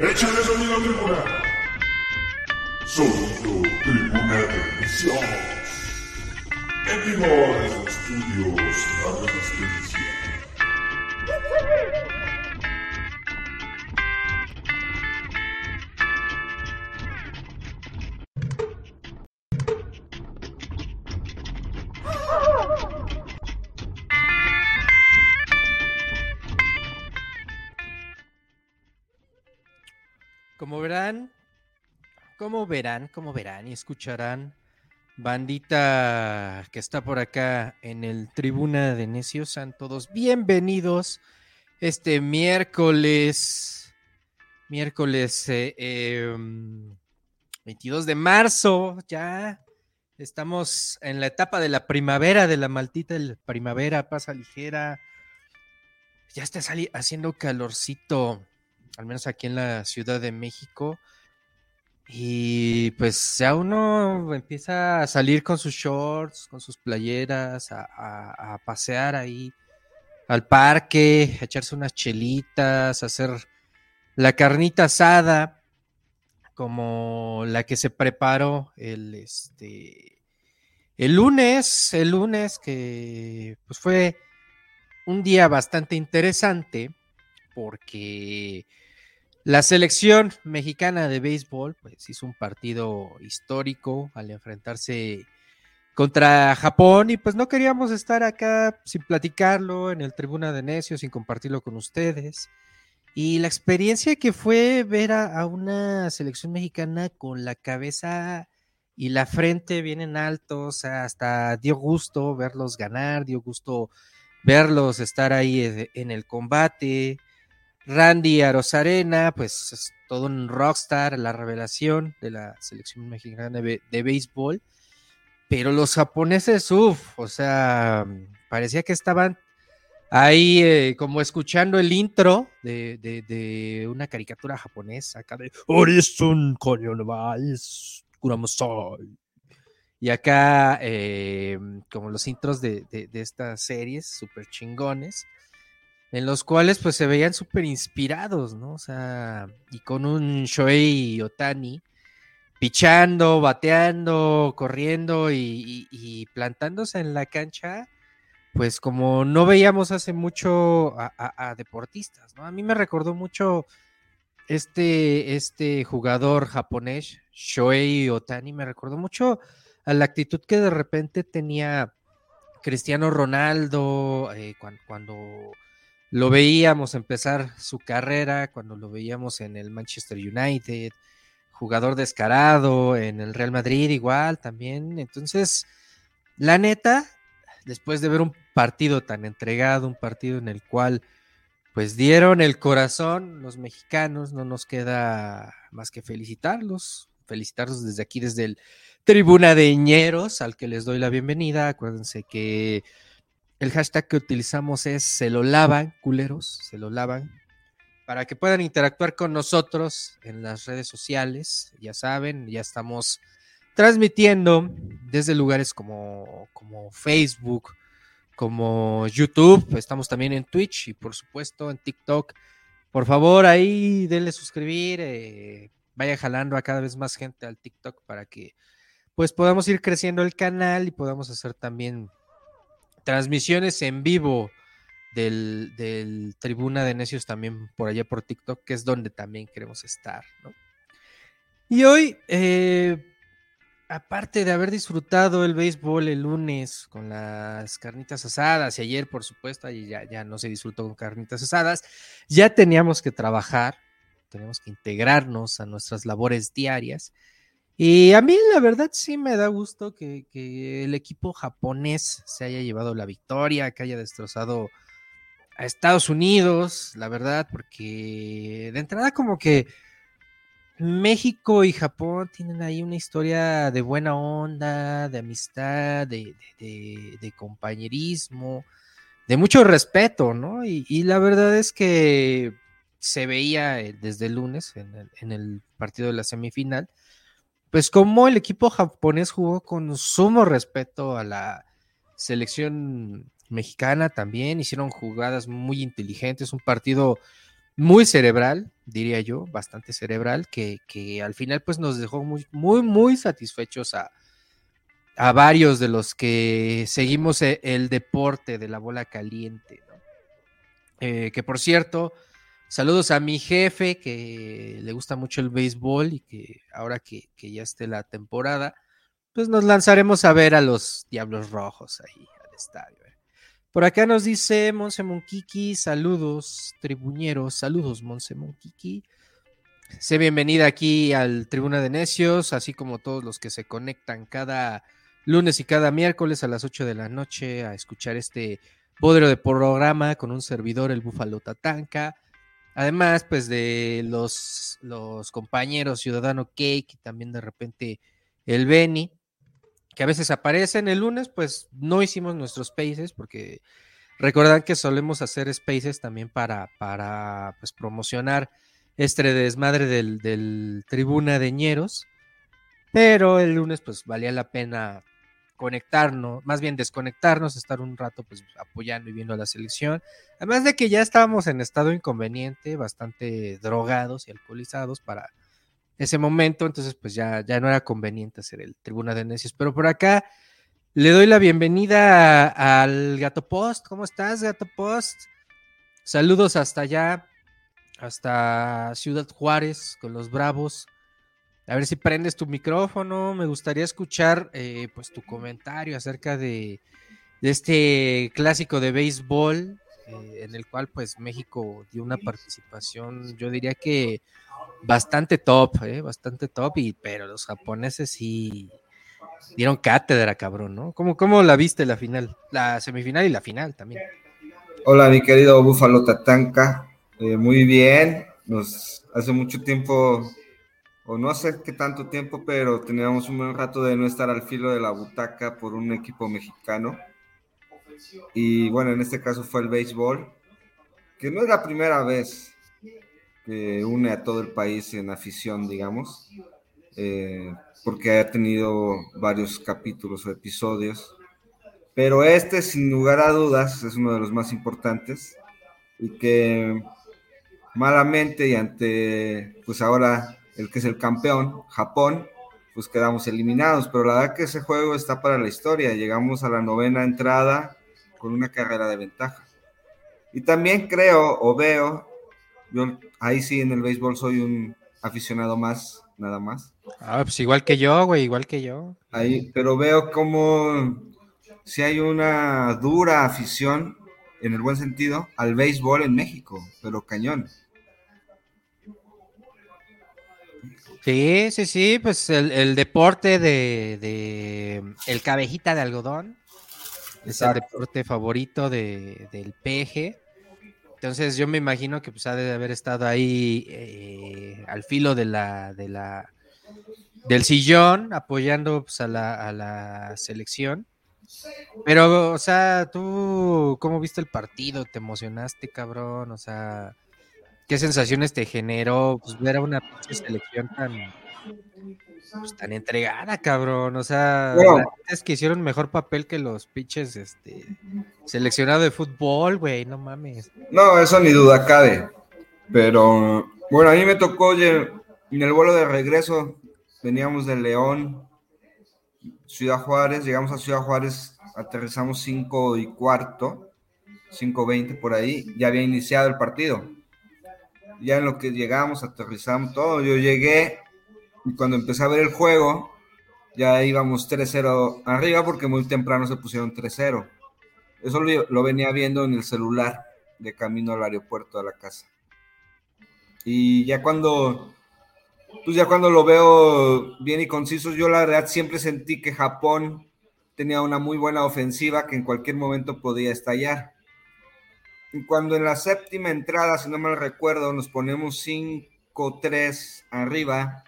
Échale sonido tribuna. Sonido tribuna de emisiones. En vivo desde estudios La Resistencia. Verán, como verán y escucharán, bandita que está por acá en el Tribuna de Necios, sean todos bienvenidos este miércoles, miércoles eh, em, 22 de marzo, ya estamos en la etapa de la primavera, de la maltita el primavera, pasa ligera, ya está haciendo calorcito al menos aquí en la Ciudad de México. Y pues ya uno empieza a salir con sus shorts, con sus playeras, a, pasear ahí al parque, a echarse unas chelitas, a hacer la carnita asada, como la que se preparó el, este, el lunes, el lunes que pues fue un día bastante interesante porque la selección mexicana de béisbol pues hizo un partido histórico al enfrentarse contra Japón y pues no queríamos estar acá sin platicarlo en el Tribuna de Necios, sin compartirlo con ustedes. Y la experiencia que fue ver a, una selección mexicana con la cabeza y la frente bien en alto, hasta dio gusto verlos ganar, dio gusto verlos estar ahí eh, en el combate. Randy Arozarena, pues es todo un rockstar, la revelación de la selección mexicana de, de béisbol. Pero los japoneses, uff, o sea, parecía que estaban ahí eh, como escuchando el intro de, de- una caricatura japonesa acá de Horizon Kuramosai. Y acá, eh, como los intros de, de- estas series súper chingones, en los cuales pues se veían súper inspirados, ¿no? O sea, y con un Shohei Otani pichando, bateando, corriendo y, y- plantándose en la cancha, pues como no veíamos hace mucho a, deportistas, ¿no? A mí me recordó mucho este, este jugador japonés, Shohei Otani, me recordó mucho a la actitud que de repente tenía Cristiano Ronaldo eh, cuan- cuando lo veíamos empezar su carrera, cuando lo veíamos en el Manchester United, jugador descarado, en el Real Madrid igual también. Entonces, la neta, después de ver un partido tan entregado, un partido en el cual pues dieron el corazón los mexicanos, no nos queda más que felicitarlos, felicitarlos desde aquí, desde el Tribuna de Ñeros, al que les doy la bienvenida. Acuérdense que el hashtag que utilizamos es se lo lavan, culeros, se lo lavan, para que puedan interactuar con nosotros en las redes sociales. Ya saben, ya estamos transmitiendo desde lugares como, como Facebook, como YouTube, estamos también en Twitch y por supuesto en TikTok. Por favor, ahí denle suscribir, eh, vaya jalando a cada vez más gente al TikTok para que pues podamos ir creciendo el canal y podamos hacer también transmisiones en vivo del, del Tribuna de Necios también por allá por TikTok, que es donde también queremos estar, ¿no? Y hoy, eh, aparte de haber disfrutado el béisbol el lunes con las carnitas asadas y ayer, por supuesto, ya, ya no se disfrutó con carnitas asadas, ya teníamos que trabajar, tenemos que integrarnos a nuestras labores diarias. Y a mí la verdad sí me da gusto que, que el equipo japonés se haya llevado la victoria, que haya destrozado a Estados Unidos, la verdad, porque de entrada como que México y Japón tienen ahí una historia de buena onda, de amistad, de, de- compañerismo, de mucho respeto, ¿no? Y, y la verdad es que se veía eh, desde el lunes en el, en el partido de la semifinal, pues como el equipo japonés jugó con sumo respeto a la selección mexicana también, hicieron jugadas muy inteligentes, un partido muy cerebral, diría yo, bastante cerebral, que, al final pues nos dejó muy, muy, muy satisfechos a, a varios de los que seguimos e, el, deporte de la bola caliente. Eh, que por cierto, saludos a mi jefe que le gusta mucho el béisbol y que ahora que, que ya esté la temporada, pues nos lanzaremos a ver a los Diablos Rojos ahí al estadio. Eh. Por acá nos dice Monse Monquiqui, saludos, tribuñeros, saludos, Monse Monquiqui. Sé bienvenida aquí al Tribuna de Necios, así como todos los que se conectan cada lunes y cada miércoles a las 8 de la noche a escuchar este podero de programa con un servidor, el Búfalo Tatanca. Además, pues de los, los compañeros Ciudadano Cake y también de repente el Beni que a veces aparecen el lunes, pues no hicimos nuestros spaces porque recuerdan que solemos hacer spaces también para, para pues, promocionar este desmadre del, del Tribuna de Ñeros. Pero el lunes pues valía la pena conectarnos, más bien desconectarnos, estar un rato pues apoyando y viendo a la selección. Además de que ya estábamos en estado inconveniente, bastante drogados y alcoholizados para ese momento, entonces pues ya, ya no era conveniente hacer el Tribuna de Necios. Pero por acá le doy la bienvenida al Gato Post. ¿Cómo estás, Gato Post? Saludos hasta allá, hasta Ciudad Juárez con los Bravos. A ver si prendes tu micrófono. Me gustaría escuchar eh, pues tu comentario acerca de, este clásico de béisbol eh, en el cual pues México dio una participación, yo diría que bastante top, ¿eh? bastante top, y, pero los japoneses sí dieron cátedra, cabrón, ¿no? ¿Cómo, ¿Cómo la viste la final? La semifinal y la final también. Hola, mi querido Búfalo Tatanka. Muy bien. Nos hace mucho tiempo, no sé qué tanto tiempo, pero teníamos un buen rato de no estar al filo de la butaca por un equipo mexicano. Y bueno, en este caso fue el béisbol, que no es la primera vez que une a todo el país en afición, digamos, eh, porque ha tenido varios capítulos o episodios. Pero este, sin lugar a dudas, es uno de los más importantes y que malamente y ante, pues ahora el que es el campeón, Japón, pues quedamos eliminados. Pero la verdad que ese juego está para la historia. Llegamos a la novena entrada con una carrera de ventaja. Y también creo o veo yo ahí sí en el béisbol soy un aficionado más, nada más. Ah, pues igual que yo, güey, igual que yo. Ahí, pero veo como si hay una dura afición, en el buen sentido, al béisbol en México, pero cañón. Sí, sí, sí, pues el, deporte de, el cabejita de algodón es el deporte favorito de, del PG. Entonces yo me imagino que pues ha de haber estado ahí eh, al filo de la, de la del sillón apoyando pues, a, la, a la selección. Pero, o sea, tú, ¿cómo viste el partido? ¿Te emocionaste, cabrón? O sea, ¿qué sensaciones te generó pues, ver a una selección tan, pues, tan entregada, cabrón. O sea, es que hicieron mejor papel que los pitches este, seleccionado de fútbol, güey, no mames. No, eso ni duda cabe. Pero, bueno, a mí me tocó en el vuelo de regreso, veníamos de León, Ciudad Juárez, llegamos a Ciudad Juárez, aterrizamos 5 y cuarto, 5.20 por ahí, ya había iniciado el partido. Ya en lo que llegamos, aterrizamos todo, yo llegué y cuando empecé a ver el juego, ya íbamos 3-0 arriba porque muy temprano se pusieron 3-0. Eso lo, venía viendo en el celular de camino al aeropuerto a la casa. Y ya cuando, pues ya cuando lo veo bien y conciso, yo la verdad siempre sentí que Japón tenía una muy buena ofensiva que en cualquier momento podía estallar. Cuando en la séptima entrada, si no mal recuerdo, nos ponemos 5-3 arriba,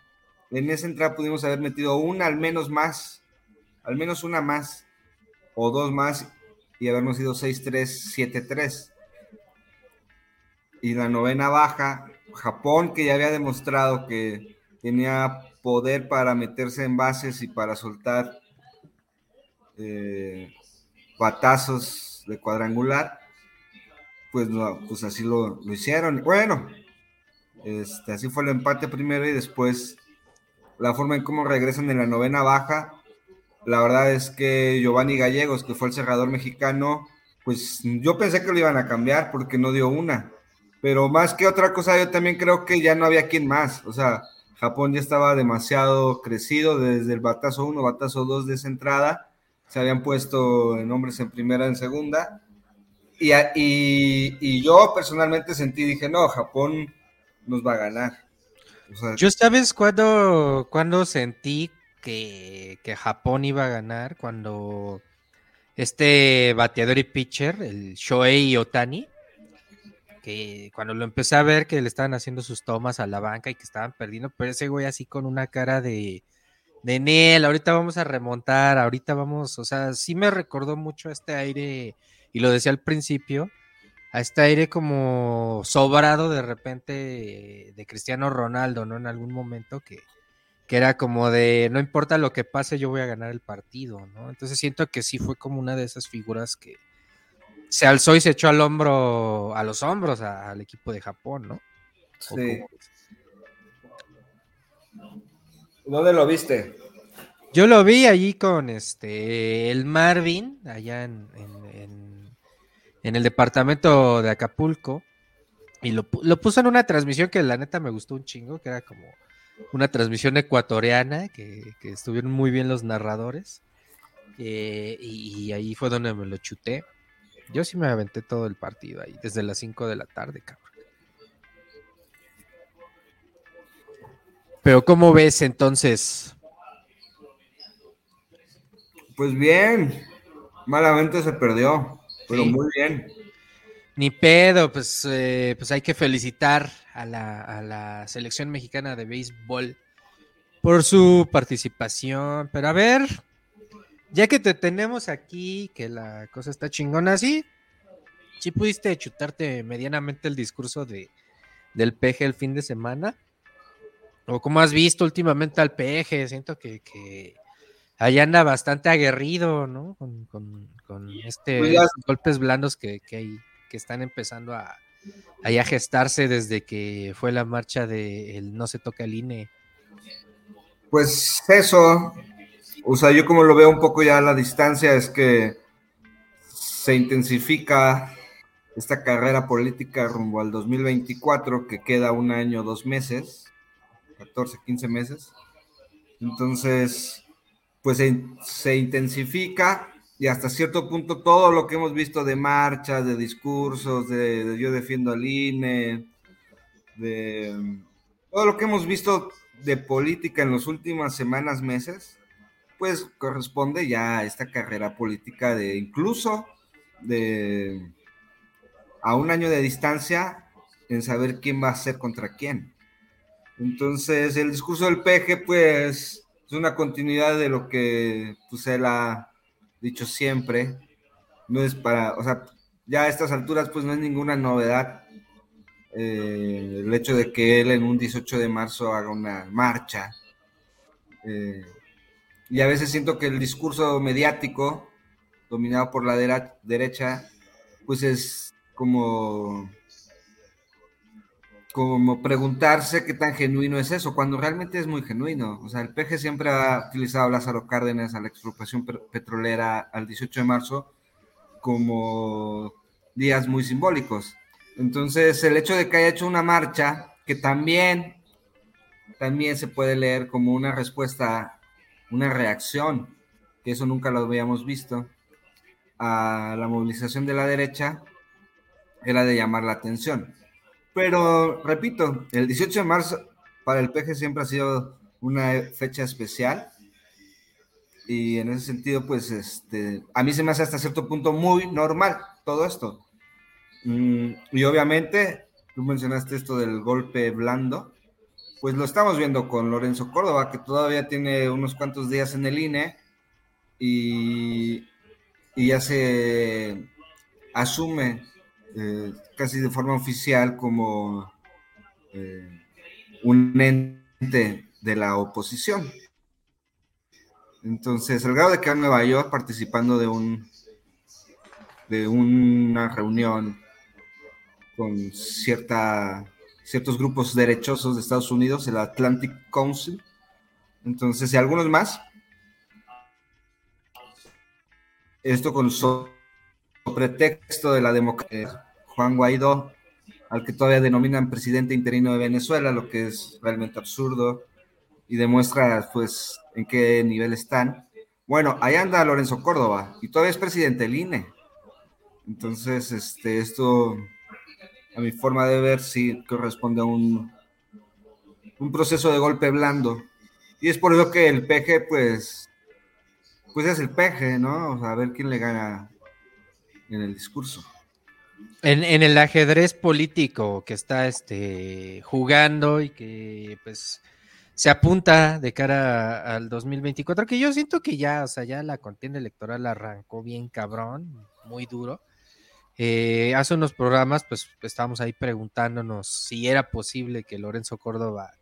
en esa entrada pudimos haber metido una al menos más, al menos una más, o dos más, y habernos ido 6-3, 7-3. Y la novena baja, Japón, que ya había demostrado que tenía poder para meterse en bases y para soltar eh, batazos de cuadrangular, pues, no, pues así lo, lo hicieron. Bueno, Este, así fue el empate primero y después la forma en cómo regresan en la novena baja. La verdad es que Giovanni Gallegos, que fue el cerrador mexicano, pues yo pensé que lo iban a cambiar porque no dio una. Pero más que otra cosa, yo también creo que ya no había quien más. O sea, Japón ya estaba demasiado crecido desde el batazo 1, batazo 2 de esa entrada. Se habían puesto en hombres en primera, en segunda. Y, y, yo personalmente sentí, dije, no, Japón nos va a ganar. yo sabes cuándo, cuando sentí que, que, Japón iba a ganar, cuando este bateador y pitcher, el Shohei Otani, que cuando lo empecé a ver que le estaban haciendo sus tomas a la banca y que estaban perdiendo, pero ese güey así con una cara de, de Nel, ahorita vamos a remontar, ahorita vamos, o sea, sí me recordó mucho este aire, y lo decía al principio, a este aire como sobrado de repente de Cristiano Ronaldo, ¿no? En algún momento que, que era como de, no importa lo que pase, yo voy a ganar el partido, ¿no? Entonces siento que sí fue como una de esas figuras que se alzó y se echó al hombro, a los hombros al equipo de Japón, ¿no? Sí. ¿Dónde lo viste? Yo lo vi allí con este el Marvin, allá en, en, el departamento de Acapulco, y lo, puso en una transmisión que la neta me gustó un chingo, que era como una transmisión ecuatoriana, que, estuvieron muy bien los narradores, eh, y, y, ahí fue donde me lo chuté. Yo sí me aventé todo el partido ahí, desde las 5 de la tarde, cabrón. Pero ¿cómo ves entonces? Pues bien, malamente se perdió, pero muy bien. Ni pedo, pues, eh, pues hay que felicitar a la, a la selección mexicana de béisbol por su participación. Pero a ver, ya que te tenemos aquí, que la cosa está chingona, ¿sí? ¿Sí pudiste chutarte medianamente el discurso de, del peje el fin de semana? o como has visto últimamente al peje, siento que, que ahí anda bastante aguerrido, ¿no? Con, con, este, pues golpes blandos que, que, que están empezando a, a, gestarse desde que fue la marcha de el no se toca el INE. Pues eso, o sea, yo como lo veo un poco ya a la distancia es que se intensifica esta carrera política rumbo al 2024, que queda un año, dos meses 14, 15 meses. Entonces, pues se, intensifica y hasta cierto punto todo lo que hemos visto de marchas, de discursos, de, yo defiendo al INE, de todo lo que hemos visto de política en las últimas semanas, meses, pues corresponde ya a esta carrera política de incluso de a un año de distancia en saber quién va a ser contra quién. Entonces, el discurso del peje, pues, es una continuidad de lo que pues, él ha dicho siempre. No es para, o sea, ya a estas alturas, pues no es ninguna novedad eh, el hecho de que él en un 18 de marzo haga una marcha. Eh, y a veces siento que el discurso mediático, dominado por la derecha, pues es como como preguntarse qué tan genuino es eso, cuando realmente es muy genuino. O sea, el PG siempre ha utilizado a Lázaro Cárdenas, a la expropiación petrolera al 18 de marzo, como días muy simbólicos. Entonces, el hecho de que haya hecho una marcha, que también, también se puede leer como una respuesta, una reacción, que eso nunca lo habíamos visto, a la movilización de la derecha, era de llamar la atención. Pero, repito, el 18 de marzo para el PG siempre ha sido una fecha especial. Y en ese sentido, pues, este, a mí se me hace hasta cierto punto muy normal todo esto. Mm, y obviamente, tú mencionaste esto del golpe blando, pues lo estamos viendo con Lorenzo Córdoba, que todavía tiene unos cuantos días en el INE y, y ya se asume eh, casi de forma oficial como eh, un ente de la oposición. Entonces, el grado de que en Nueva York participando de un de una reunión con cierta ciertos grupos derechosos de Estados Unidos, el Atlantic Council. Entonces, y algunos más. Esto con pretexto de la democracia. Juan Guaidó, al que todavía denominan presidente interino de Venezuela, lo que es realmente absurdo y demuestra pues en qué nivel están. Bueno, ahí anda Lorenzo Córdoba y todavía es presidente del INE. Entonces, este, esto, a mi forma de ver, sí corresponde a un, un proceso de golpe blando. Y es por eso que el PG, pues, pues es el PG, ¿no? A ver quién le gana en el discurso. En, el ajedrez político que está este, jugando y que pues se apunta de cara al 2024, que yo siento que ya, o sea, ya la contienda electoral arrancó bien cabrón, muy duro. Eh, hace unos programas, pues estábamos ahí preguntándonos si era posible que Lorenzo Córdoba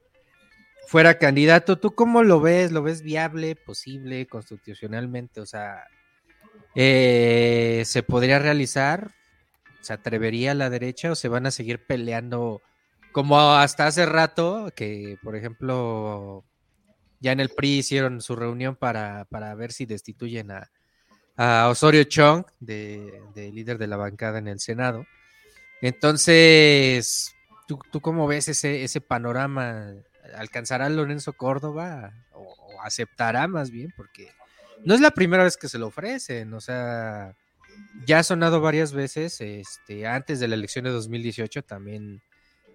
fuera candidato. ¿Tú cómo lo ves? ¿Lo ves viable, posible, constitucionalmente? O sea, eh, ¿se podría realizar? ¿Se atrevería a la derecha o se van a seguir peleando como hasta hace rato, que por ejemplo, ya en el PRI hicieron su reunión para, para ver si destituyen a, a Osorio Chong, de, líder de la bancada en el Senado. Entonces, ¿tú, tú cómo ves ese, ese panorama? ¿Alcanzará Lorenzo Córdoba o, o, aceptará más bien? Porque no es la primera vez que se lo ofrecen, o sea, ya ha sonado varias veces, este, antes de la elección de 2018 también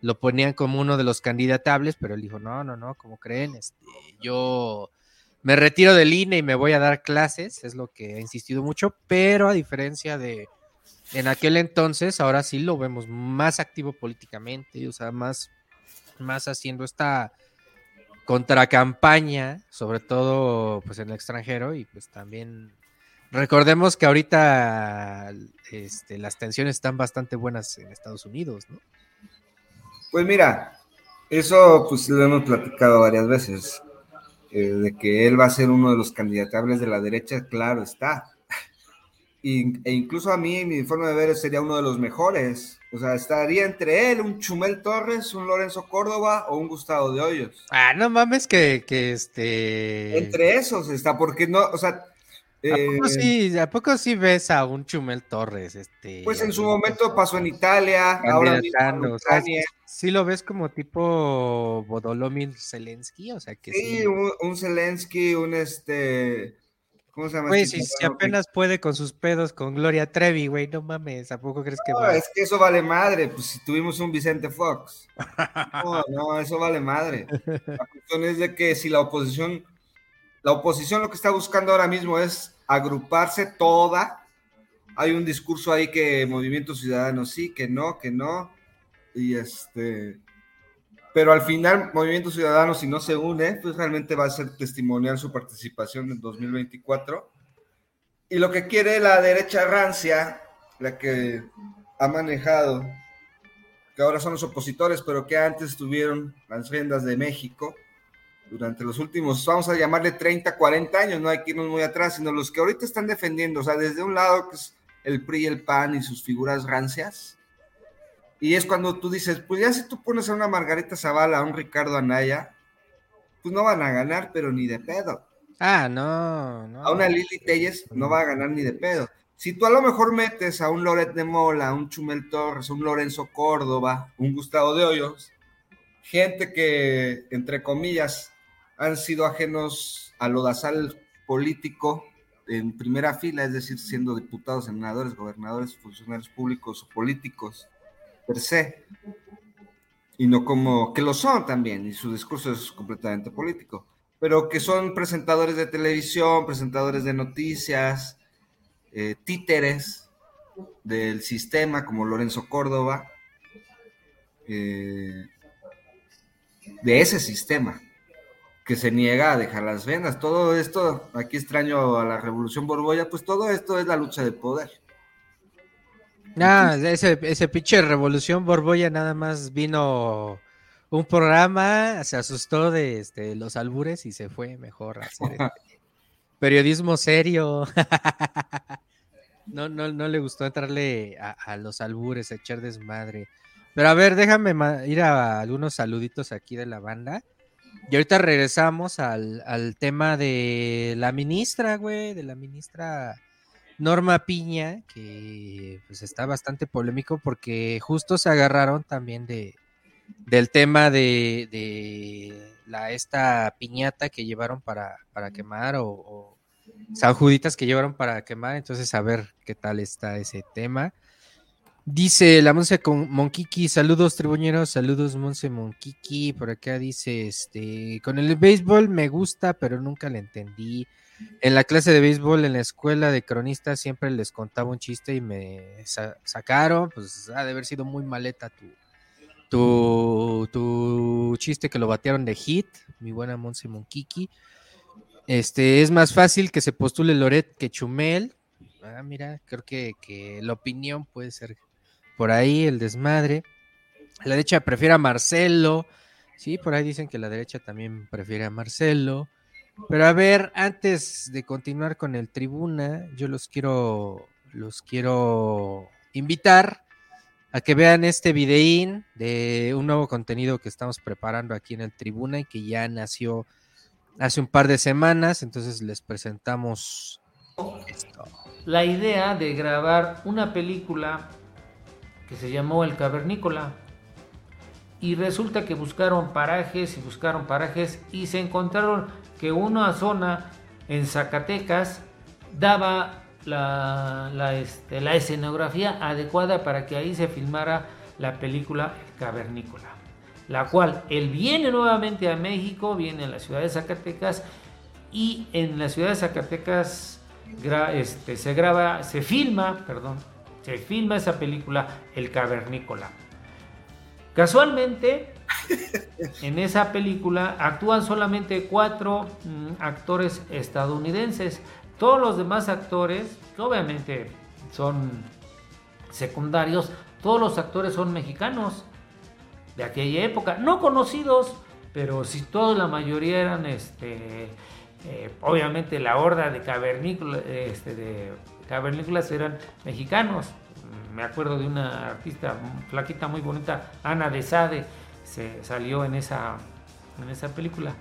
lo ponían como uno de los candidatables, pero él dijo, no, no, no, como creen? Este, yo me retiro del INE y me voy a dar clases, es lo que ha insistido mucho, pero a diferencia de en aquel entonces, ahora sí lo vemos más activo políticamente, o sea, más, más haciendo esta contracampaña, sobre todo pues en el extranjero y pues también recordemos que ahorita este, las tensiones están bastante buenas en Estados Unidos, ¿no? Pues mira, eso pues lo hemos platicado varias veces, eh, de que él va a ser uno de los candidatables de la derecha, claro está. E incluso a mí, mi forma de ver, sería uno de los mejores. O sea, estaría entre él, un Chumel Torres, un Lorenzo Córdoba o un Gustavo de Hoyos. Ah, no mames que, que este... Entre esos está, porque no, o sea, ¿A poco, sí, ¿A poco sí ves a un Chumel Torres? Este, pues en su momento pasó en Italia, ahora mismo en sí lo ves como tipo Bodolomir Zelensky, o sea que sí. sí. Un, un, Zelensky, un este... ¿Cómo se llama? Güey, si, si, apenas puede con sus pedos con Gloria Trevi, güey, no mames, ¿a poco crees que no, va? es que eso vale madre, pues si tuvimos un Vicente Fox. No, no, eso vale madre. La cuestión es de que si la oposición, la oposición lo que está buscando ahora mismo es agruparse toda. Hay un discurso ahí que Movimiento Ciudadano sí, que no, que no. Y este. Pero al final, Movimiento Ciudadano, si no se une, pues realmente va a ser testimonial su participación en 2024. Y lo que quiere la derecha rancia, la que ha manejado, que ahora son los opositores, pero que antes tuvieron las riendas de México, durante los últimos, vamos a llamarle 30, 40 años, no hay que irnos muy atrás, sino los que ahorita están defendiendo, o sea, desde un lado que es el PRI el PAN y sus figuras rancias, y es cuando tú dices, pues ya si tú pones a una Margarita Zavala, a un Ricardo Anaya, pues no van a ganar, pero ni de pedo. Ah, no, no. A una Lili Telles no va a ganar ni de pedo. Si tú a lo mejor metes a un Loret de Mola, a un Chumel Torres, a un Lorenzo Córdoba, un Gustavo de Hoyos, gente que, entre comillas, han sido ajenos a lo dasal político en primera fila, es decir, siendo diputados, senadores, gobernadores, funcionarios públicos o políticos per se, y no como que lo son también, y su discurso es completamente político, pero que son presentadores de televisión, presentadores de noticias, eh, títeres del sistema como Lorenzo Córdoba, eh, de ese sistema que se niega a dejar las vendas. Todo esto, aquí extraño a la Revolución Borbolla, pues todo esto es la lucha de poder. Ah, ese, ese pinche Revolución Borbolla nada más vino un programa, se asustó de este, los albures y se fue mejor a hacer este, periodismo serio. no, no, no le gustó entrarle a, a los albures, a echar desmadre. Pero a ver, déjame ir a algunos saluditos aquí de la banda. Y ahorita regresamos al, al tema de la ministra, güey, de la ministra Norma Piña, que pues está bastante polémico porque justo se agarraron también de del tema de, de la esta piñata que llevaron para, para quemar o, o San Juditas que llevaron para quemar, entonces a ver qué tal está ese tema. Dice la Monse con Monquiqui, saludos tribuñeros, saludos Monse Monquiqui, por acá dice, este, con el béisbol me gusta, pero nunca le entendí. En la clase de béisbol en la escuela de cronistas siempre les contaba un chiste y me sa- sacaron, pues ha de haber sido muy maleta tu, tu, tu chiste que lo batearon de hit, mi buena Monse Monquiqui. Este, es más fácil que se postule Loret que Chumel. Ah, mira, creo que, que la opinión puede ser por ahí, el desmadre. La derecha prefiere a Marcelo. Sí, por ahí dicen que la derecha también prefiere a Marcelo. Pero a ver, antes de continuar con el tribuna, yo los quiero, los quiero invitar a que vean este videín de un nuevo contenido que estamos preparando aquí en el tribuna y que ya nació hace un par de semanas. Entonces les presentamos la idea de grabar una película que se llamó El Cavernícola. Y resulta que buscaron parajes y buscaron parajes y se encontraron que una zona en Zacatecas daba este, la escenografía adecuada para que ahí se filmara la película El Cavernícola. La cual él viene nuevamente a México, viene a la ciudad de Zacatecas y en la ciudad de Zacatecas este, se graba, se filma, perdón, se filma esa película El Cavernícola. Casualmente, en esa película actúan solamente cuatro mm, actores estadounidenses. Todos los demás actores, obviamente, son secundarios. Todos los actores son mexicanos de aquella época, no conocidos, pero si toda la mayoría eran, este, eh, obviamente la horda de cavernícolas, este, de cavernícolas eran mexicanos. Me acuerdo de una artista flaquita muy bonita, Ana de Sade, se salió en esa, en esa película.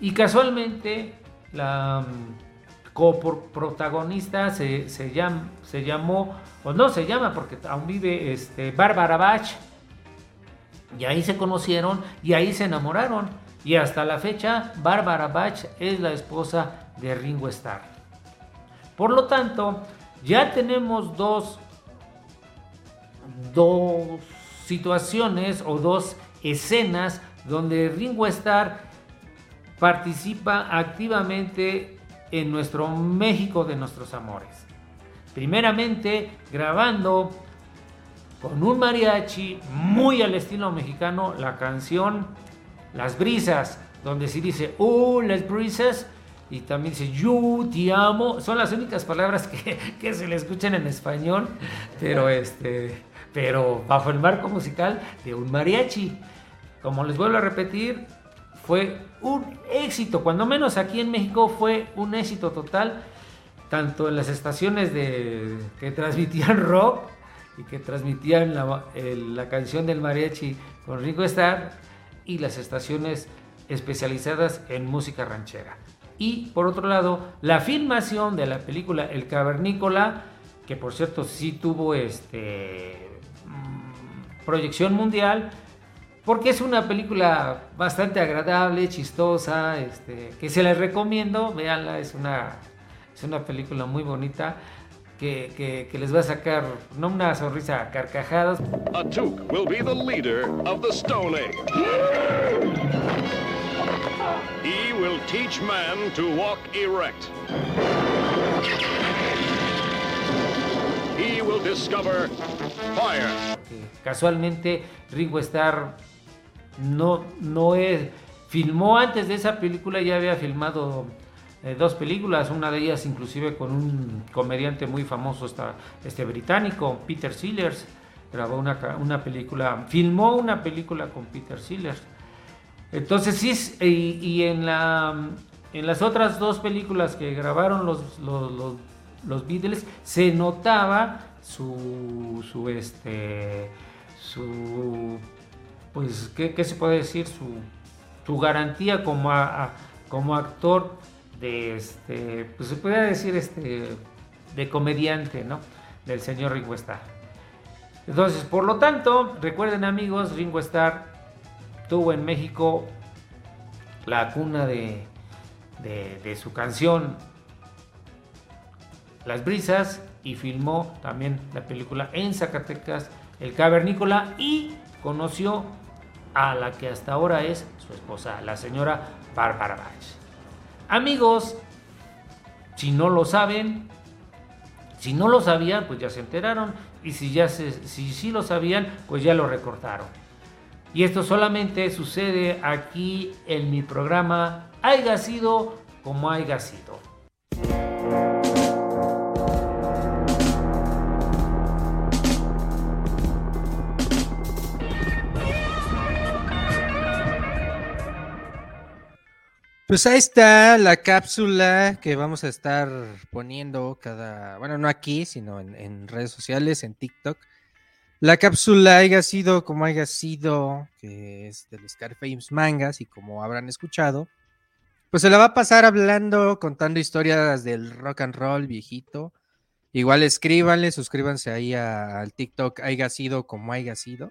Y casualmente la mm, coprotagonista se, se, se llamó, o no se llama porque aún vive este, Bárbara Bach. Y ahí se conocieron y ahí se enamoraron. Y hasta la fecha, Bárbara Bach es la esposa de Ringo Starr. Por lo tanto, ya tenemos dos, dos situaciones o dos escenas donde Ringo Starr participa activamente en nuestro México de nuestros amores. Primeramente, grabando con un mariachi muy al estilo mexicano la canción Las Brisas, donde se dice, oh, las brisas, y también dice, yo te amo. Son las únicas palabras que, se le escuchan en español, pero, este, pero bajo el marco musical de un mariachi. Como les vuelvo a repetir, fue un éxito, cuando menos aquí en México fue un éxito total, tanto en las estaciones que transmitían rock y que transmitían la, canción del mariachi con Ringo Starr y las estaciones especializadas en música ranchera. Y por otro lado, la filmación de la película El Cavernícola, que por cierto sí tuvo este mm, proyección mundial, porque es una película bastante agradable, chistosa, este, que se les recomiendo, véanla, es una, es una película muy bonita que, que- que les va a sacar, no una sonrisa a carcajadas, Atuk will be the leader of the Stone Age. He will teach man to walk erect. He will discover fire. casualmente Ringo Starr no, no es, filmó antes de esa película, ya había filmado eh, dos películas, una de ellas inclusive con un comediante muy famoso este británico, Peter Sellers, grabó una, una película, filmó una película con Peter Sellers. Entonces sí, y en, la, en las otras dos películas que grabaron los, los, los- los Beatles se notaba su, su, este, su pues, ¿qué, qué se puede decir? Su, su garantía como, como actor de, este, pues se puede decir, este, de comediante, ¿no? Del señor Ringo Starr. Entonces, por lo tanto, recuerden amigos, Ringo Starr tuvo en México la cuna de, de su canción Las Brisas y filmó también la película en Zacatecas, El Cavernícola y conoció a la que hasta ahora es su esposa, la señora Bárbara Bach. Amigos, si no lo saben, si no lo sabían, pues ya se enteraron. Y si ya si sí lo sabían, pues ya lo recortaron. Y esto solamente sucede aquí en mi programa Haiga sido como haiga sido. Pues ahí está la cápsula que vamos a estar poniendo cada, bueno, no aquí, sino en, redes sociales, en TikTok. La cápsula haya sido como haya sido, que es del Scarface Mangas, y como habrán escuchado, pues se la va a pasar hablando, contando historias del rock and roll viejito. Igual escríbanle, suscríbanse ahí al TikTok haya sido como haya sido.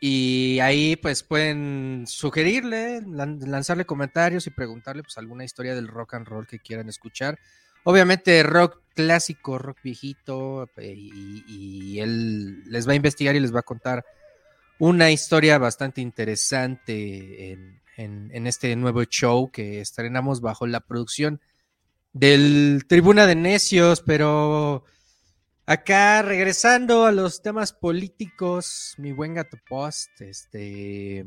Y ahí pues pueden sugerirle, lan- lanzarle comentarios y preguntarle pues alguna historia del rock and roll que quieran escuchar. Obviamente rock clásico, rock viejito, eh, y, él les va a investigar y les va a contar una historia bastante interesante en este nuevo show que estrenamos bajo la producción del Tribuna de Necios, pero acá regresando a los temas políticos, mi buen gato post, este,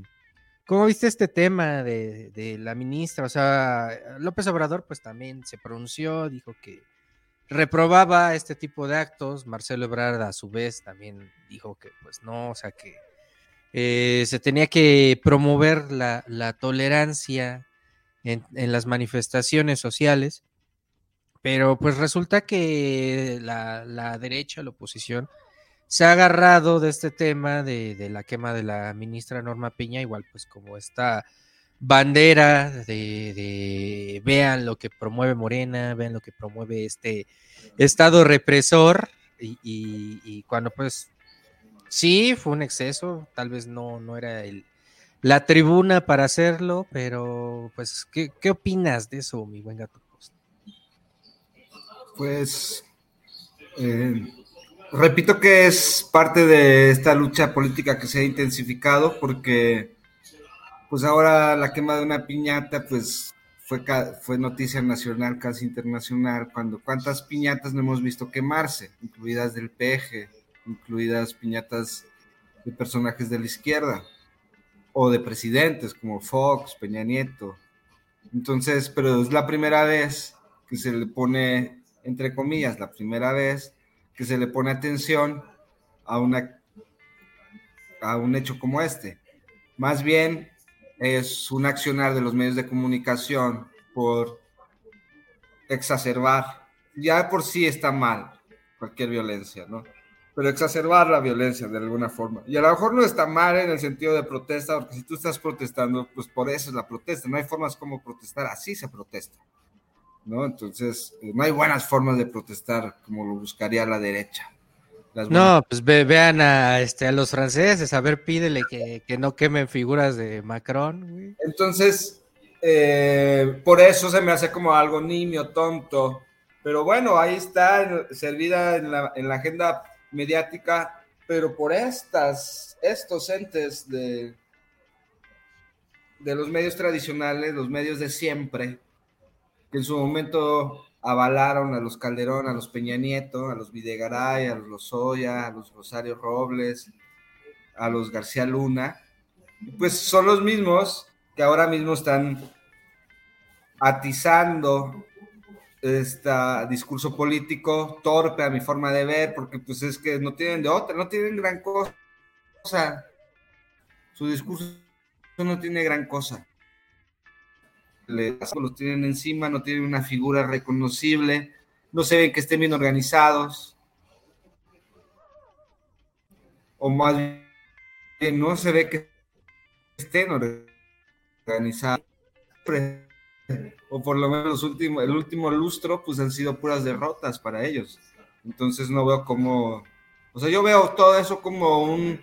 ¿cómo viste este tema de, la ministra? O sea, López Obrador pues también se pronunció, dijo que reprobaba este tipo de actos, Marcelo Ebrard a su vez también dijo que pues no, o sea que eh, se tenía que promover la, tolerancia en las manifestaciones sociales. Pero pues resulta que la, la derecha, la oposición, se ha agarrado de este tema de, de la quema de la ministra Norma Piña, igual pues como esta bandera de, de vean lo que promueve Morena, vean lo que promueve este estado represor, y, y- y cuando pues sí fue un exceso, tal vez no, no era el, la tribuna para hacerlo, pero pues, ¿qué, qué opinas de eso, mi buen gato? Pues eh, repito que es parte de esta lucha política que se ha intensificado porque pues ahora la quema de una piñata pues fue, fue noticia nacional, casi internacional, cuando cuántas piñatas no hemos visto quemarse, incluidas del peje, incluidas piñatas de personajes de la izquierda o de presidentes como Fox, Peña Nieto. Entonces, pero es la primera vez que se le pone, entre comillas, la primera vez que se le pone atención a, una, a un hecho como este. Más bien es un accionar de los medios de comunicación por exacerbar. Ya por sí está mal cualquier violencia, ¿no? Pero exacerbar la violencia de alguna forma. Y a lo mejor no está mal en el sentido de protesta, porque si tú estás protestando, pues por eso es la protesta. No hay formas como protestar, así se protesta. ¿No? Entonces, eh, no hay buenas formas de protestar como lo buscaría la derecha. Las No, pues ve- vean a, este, a los franceses, a ver, pídele que, que no quemen figuras de Macron, güey. Entonces, eh, por eso se me hace como algo nimio, tonto. Pero bueno, ahí está, servida en la, en la agenda mediática, pero por estas, estos entes de, de los medios tradicionales, los medios de siempre, que en su momento avalaron a los Calderón, a los Peña Nieto, a los Videgaray, a los Lozoya, a los Rosario Robles, a los García Luna, pues son los mismos que ahora mismo están atizando este discurso político torpe a mi forma de ver, porque pues es que no tienen de otra, no tienen gran cosa. Su discurso no tiene gran cosa. Los tienen encima, no tienen una figura reconocible, no se ven que estén bien organizados. O más que no se ve que estén organizados, o por lo menos los últimos, el último lustro, pues han sido puras derrotas para ellos. Entonces no veo como, o sea, yo veo todo eso como un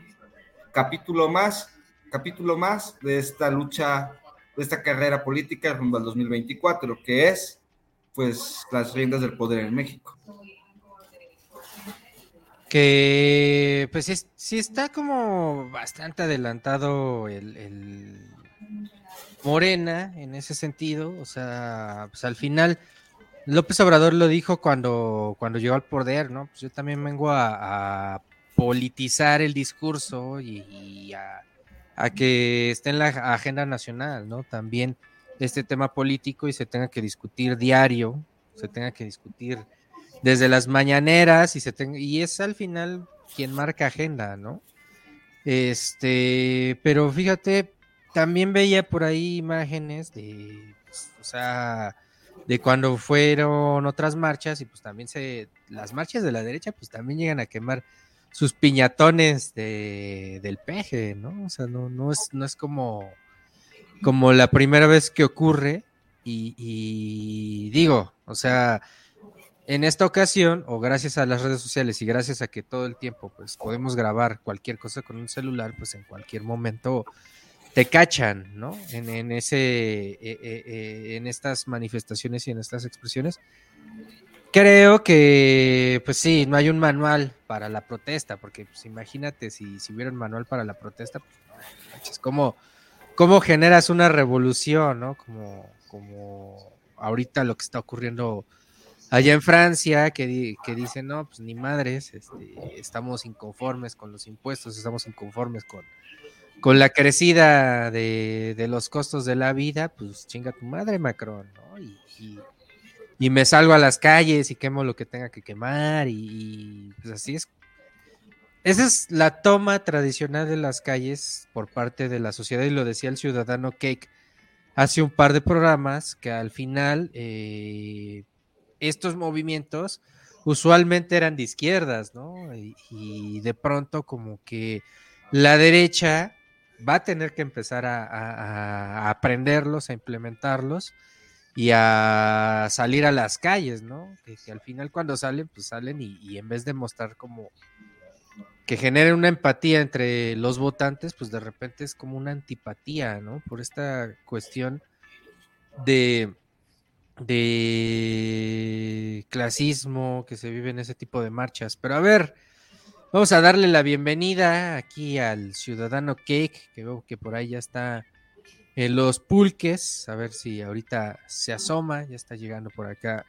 capítulo más, capítulo más de esta lucha, esta carrera política rumbo al 2024, que es, pues, las riendas del poder en México. Que pues es, sí está como bastante adelantado el, Morena en ese sentido. O sea, pues al final López Obrador lo dijo cuando, cuando llegó al poder, ¿no? Pues yo también vengo a, a politizar el discurso y, y a, a, que esté en la agenda nacional, ¿no? También este tema político y se tenga que discutir diario, se tenga que discutir desde las mañaneras y se tenga, y es al final quien marca agenda, ¿no? Este, pero fíjate, también veía por ahí imágenes de, pues, o sea, de cuando fueron otras marchas y pues también se, las marchas de la derecha pues también llegan a quemar sus piñatones de, del peje, ¿no? O sea, no, no es, no es como, como la primera vez que ocurre y, digo, o sea, en esta ocasión, o gracias a las redes sociales y gracias a que todo el tiempo pues podemos grabar cualquier cosa con un celular, pues en cualquier momento te cachan, ¿no? En, en ese, eh, eh, eh, en estas manifestaciones y en estas expresiones. Creo que, pues sí, no hay un manual para la protesta, porque pues, imagínate si, si hubiera un manual para la protesta, pues como, ¿cómo generas una revolución, ¿no? Como, como ahorita lo que está ocurriendo allá en Francia que, que dicen, no, pues ni madres, este, estamos inconformes con los impuestos, estamos inconformes con, con la crecida de, de, los costos de la vida, pues chinga tu madre, Macron, ¿no? Y, y, y, me salgo a las calles y quemo lo que tenga que quemar y, pues así es. Esa es la toma tradicional de las calles por parte de la sociedad y lo decía el ciudadano Cake hace un par de programas que al final... Eh, estos movimientos usualmente eran de izquierdas, ¿no? Y, de pronto como que la derecha va a tener que empezar a, aprenderlos, a implementarlos y a salir a las calles, ¿no? Que, al final cuando salen, pues salen y, y, en vez de mostrar como que generen una empatía entre los votantes, pues de repente es como una antipatía, ¿no? Por esta cuestión de de clasismo que se vive en ese tipo de marchas. Pero a ver, vamos a darle la bienvenida aquí al ciudadano Cake, que veo que por ahí ya está en los pulques. A ver si ahorita se asoma, ya está llegando por acá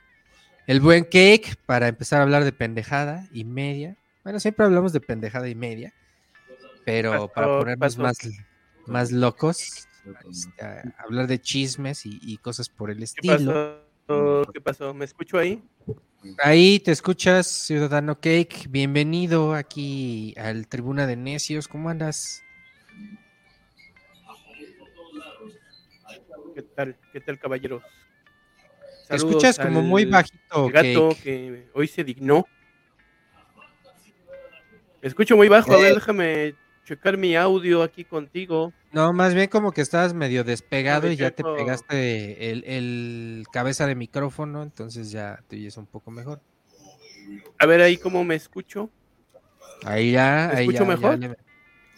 el buen Cake para empezar a hablar de pendejada y media. Bueno, siempre hablamos de pendejada y media, pero para ponernos más, más locos, este, hablar de chismes y, y, cosas por el estilo. ¿Qué pasó? ¿Qué pasó? ¿Me escucho ahí? Ahí te escuchas, Ciudadano Cake. Bienvenido aquí al Tribuna de Necios. ¿Cómo andas? ¿Qué tal? ¿Qué tal, caballeros? Te escuchas como muy bajito. Gato Cake. que hoy se dignó. Me escucho muy bajo. A ver, déjame checar mi audio aquí contigo. No, más bien como que estabas medio despegado y ya te pegaste el, el, cabeza de micrófono, entonces ya te oyes un poco mejor. A ver ahí cómo me escucho. Ahí ya, ¿Me ahí escucho ya, mejor? Ya,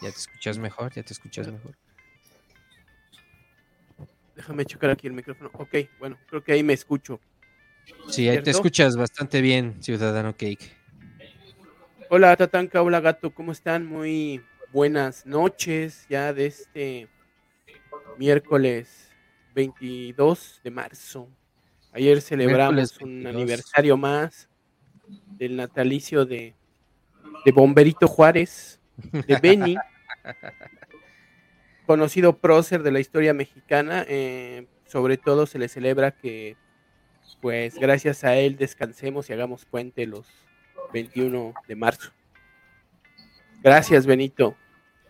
ya, te escuchas mejor, ya te escuchas mejor. Déjame checar aquí el micrófono. Ok, bueno, creo que ahí me escucho. Sí, ahí ¿cierto? te escuchas bastante bien, Ciudadano Cake. Hola, Tatanka, hola, gato, ¿cómo están? Muy buenas noches ya de este miércoles 22 de marzo. Ayer celebramos un aniversario más del natalicio de, de Bomberito Juárez, de Benny, conocido prócer de la historia mexicana. Eh, sobre todo se le celebra que, pues gracias a él descansemos y hagamos puente los 21 de marzo. Gracias, Benito.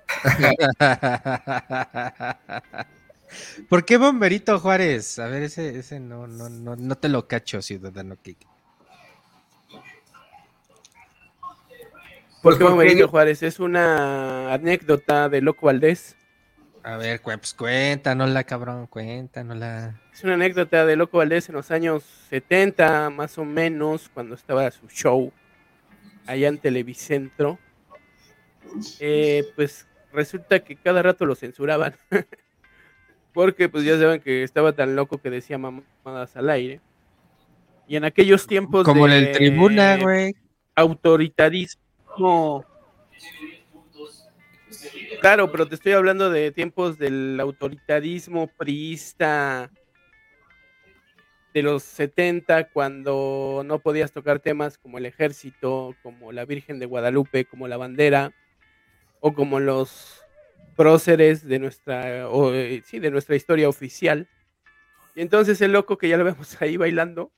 ¿Por qué Bomberito Juárez? A ver, ese, ese no, no, no, no te lo cacho, Ciudadano Kike. ¿Por qué porque Benito yo- Juárez? Es una anécdota de Loco Valdés. A ver, pues cuéntanosla, cabrón, cuéntanosla. Es una anécdota de Loco Valdés en los años 70, más o menos, cuando estaba su show allá en Televicentro. Eh, pues resulta que cada rato lo censuraban. Porque pues ya saben que estaba tan loco que decía mamadas al aire. Y en aquellos tiempos Como en de el tribuna, güey. autoritarismo. Claro, pero te estoy hablando de tiempos del autoritarismo priista de los 70, cuando no podías tocar temas como el ejército, como la Virgen de Guadalupe, como la bandera, o como los próceres de nuestra, o, eh, sí, de nuestra historia oficial. Y entonces el loco que ya lo vemos ahí bailando,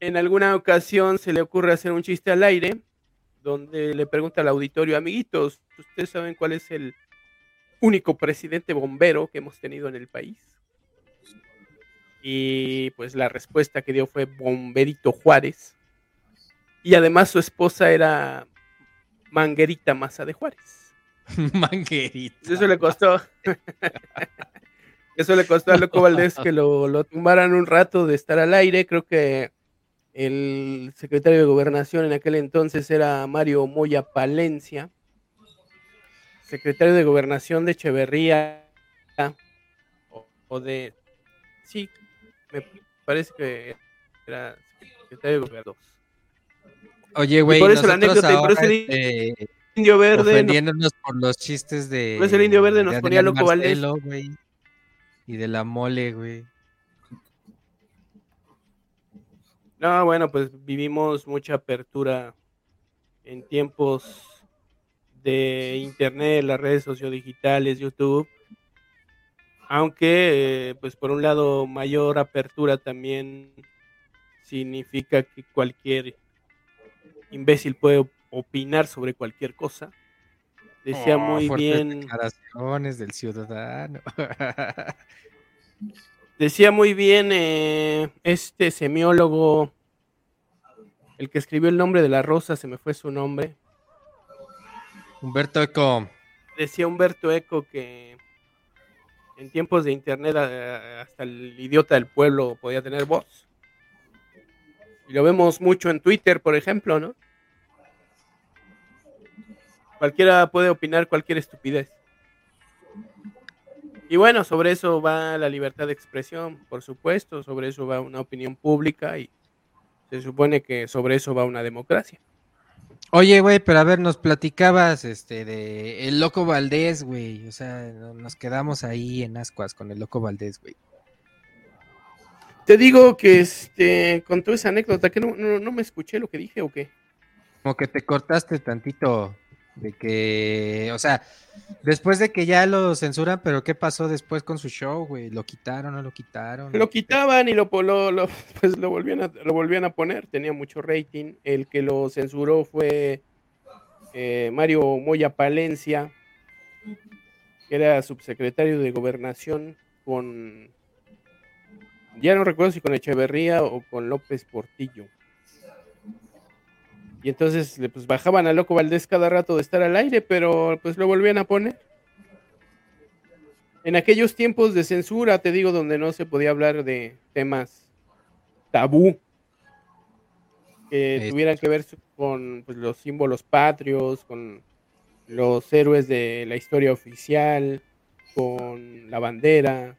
en alguna ocasión se le ocurre hacer un chiste al aire, donde le pregunta al auditorio, amiguitos, ¿ustedes saben cuál es el único presidente bombero que hemos tenido en el país? Y pues la respuesta que dio fue Bomberito Juárez. Y además su esposa era Manguerita Maza de Juárez. Manguerita. Eso le costó. Eso le costó a Loco Valdés que lo, lo tumbaran un rato de estar al aire. Creo que el secretario de Gobernación en aquel entonces era Mario Moya Palencia. Secretario de Gobernación de Echeverría. O, o de. Sí, me parece que era secretario de Gobernación. Oye, güey, por eso la anécdota, y por ahora, eso este, Indio Verde. no- ofendiéndonos por los chistes de. Por eso el Indio Verde nos ponía Loco Valdés. Y de la mole, güey. No, bueno, pues vivimos mucha apertura en tiempos de internet, las redes sociodigitales, YouTube. Aunque, pues por un lado, mayor apertura también significa que cualquier imbécil puede opinar sobre cualquier cosa. Decía Oh, muy bien. declaraciones del ciudadano. Decía muy bien eh, este semiólogo, el que escribió el nombre de la rosa, se me fue su nombre. Humberto Eco. Decía Humberto Eco que en tiempos de internet hasta el idiota del pueblo podía tener voz. Y lo vemos mucho en Twitter, por ejemplo, ¿no? Cualquiera puede opinar cualquier estupidez. Y bueno, sobre eso va la libertad de expresión, por supuesto, sobre eso va una opinión pública y se supone que sobre eso va una democracia. Oye, güey, pero a ver, nos platicabas este de el loco Valdés, güey. O sea, no- nos quedamos ahí en ascuas con el loco Valdés, güey. Te digo que este contó esa anécdota, que no, no, no me escuché lo que dije o qué. Como que te cortaste tantito de que, o sea, después de que ya lo censuran, pero ¿qué pasó después con su show, güey? ¿Lo quitaron o no lo quitaron? Lo quitaban y lo, lo- pues lo, volvían a, lo volvían a poner, tenía mucho rating. El que lo censuró fue eh, Mario Moya Palencia, que era subsecretario de gobernación con, ya no recuerdo si con Echeverría o con López Portillo. Y entonces le, pues, bajaban a Loco Valdés cada rato de estar al aire, pero pues lo volvían a poner. En aquellos tiempos de censura, te digo, donde no se podía hablar de temas tabú que Es- tuvieran que ver con pues, los símbolos patrios, con los héroes de la historia oficial, con la bandera,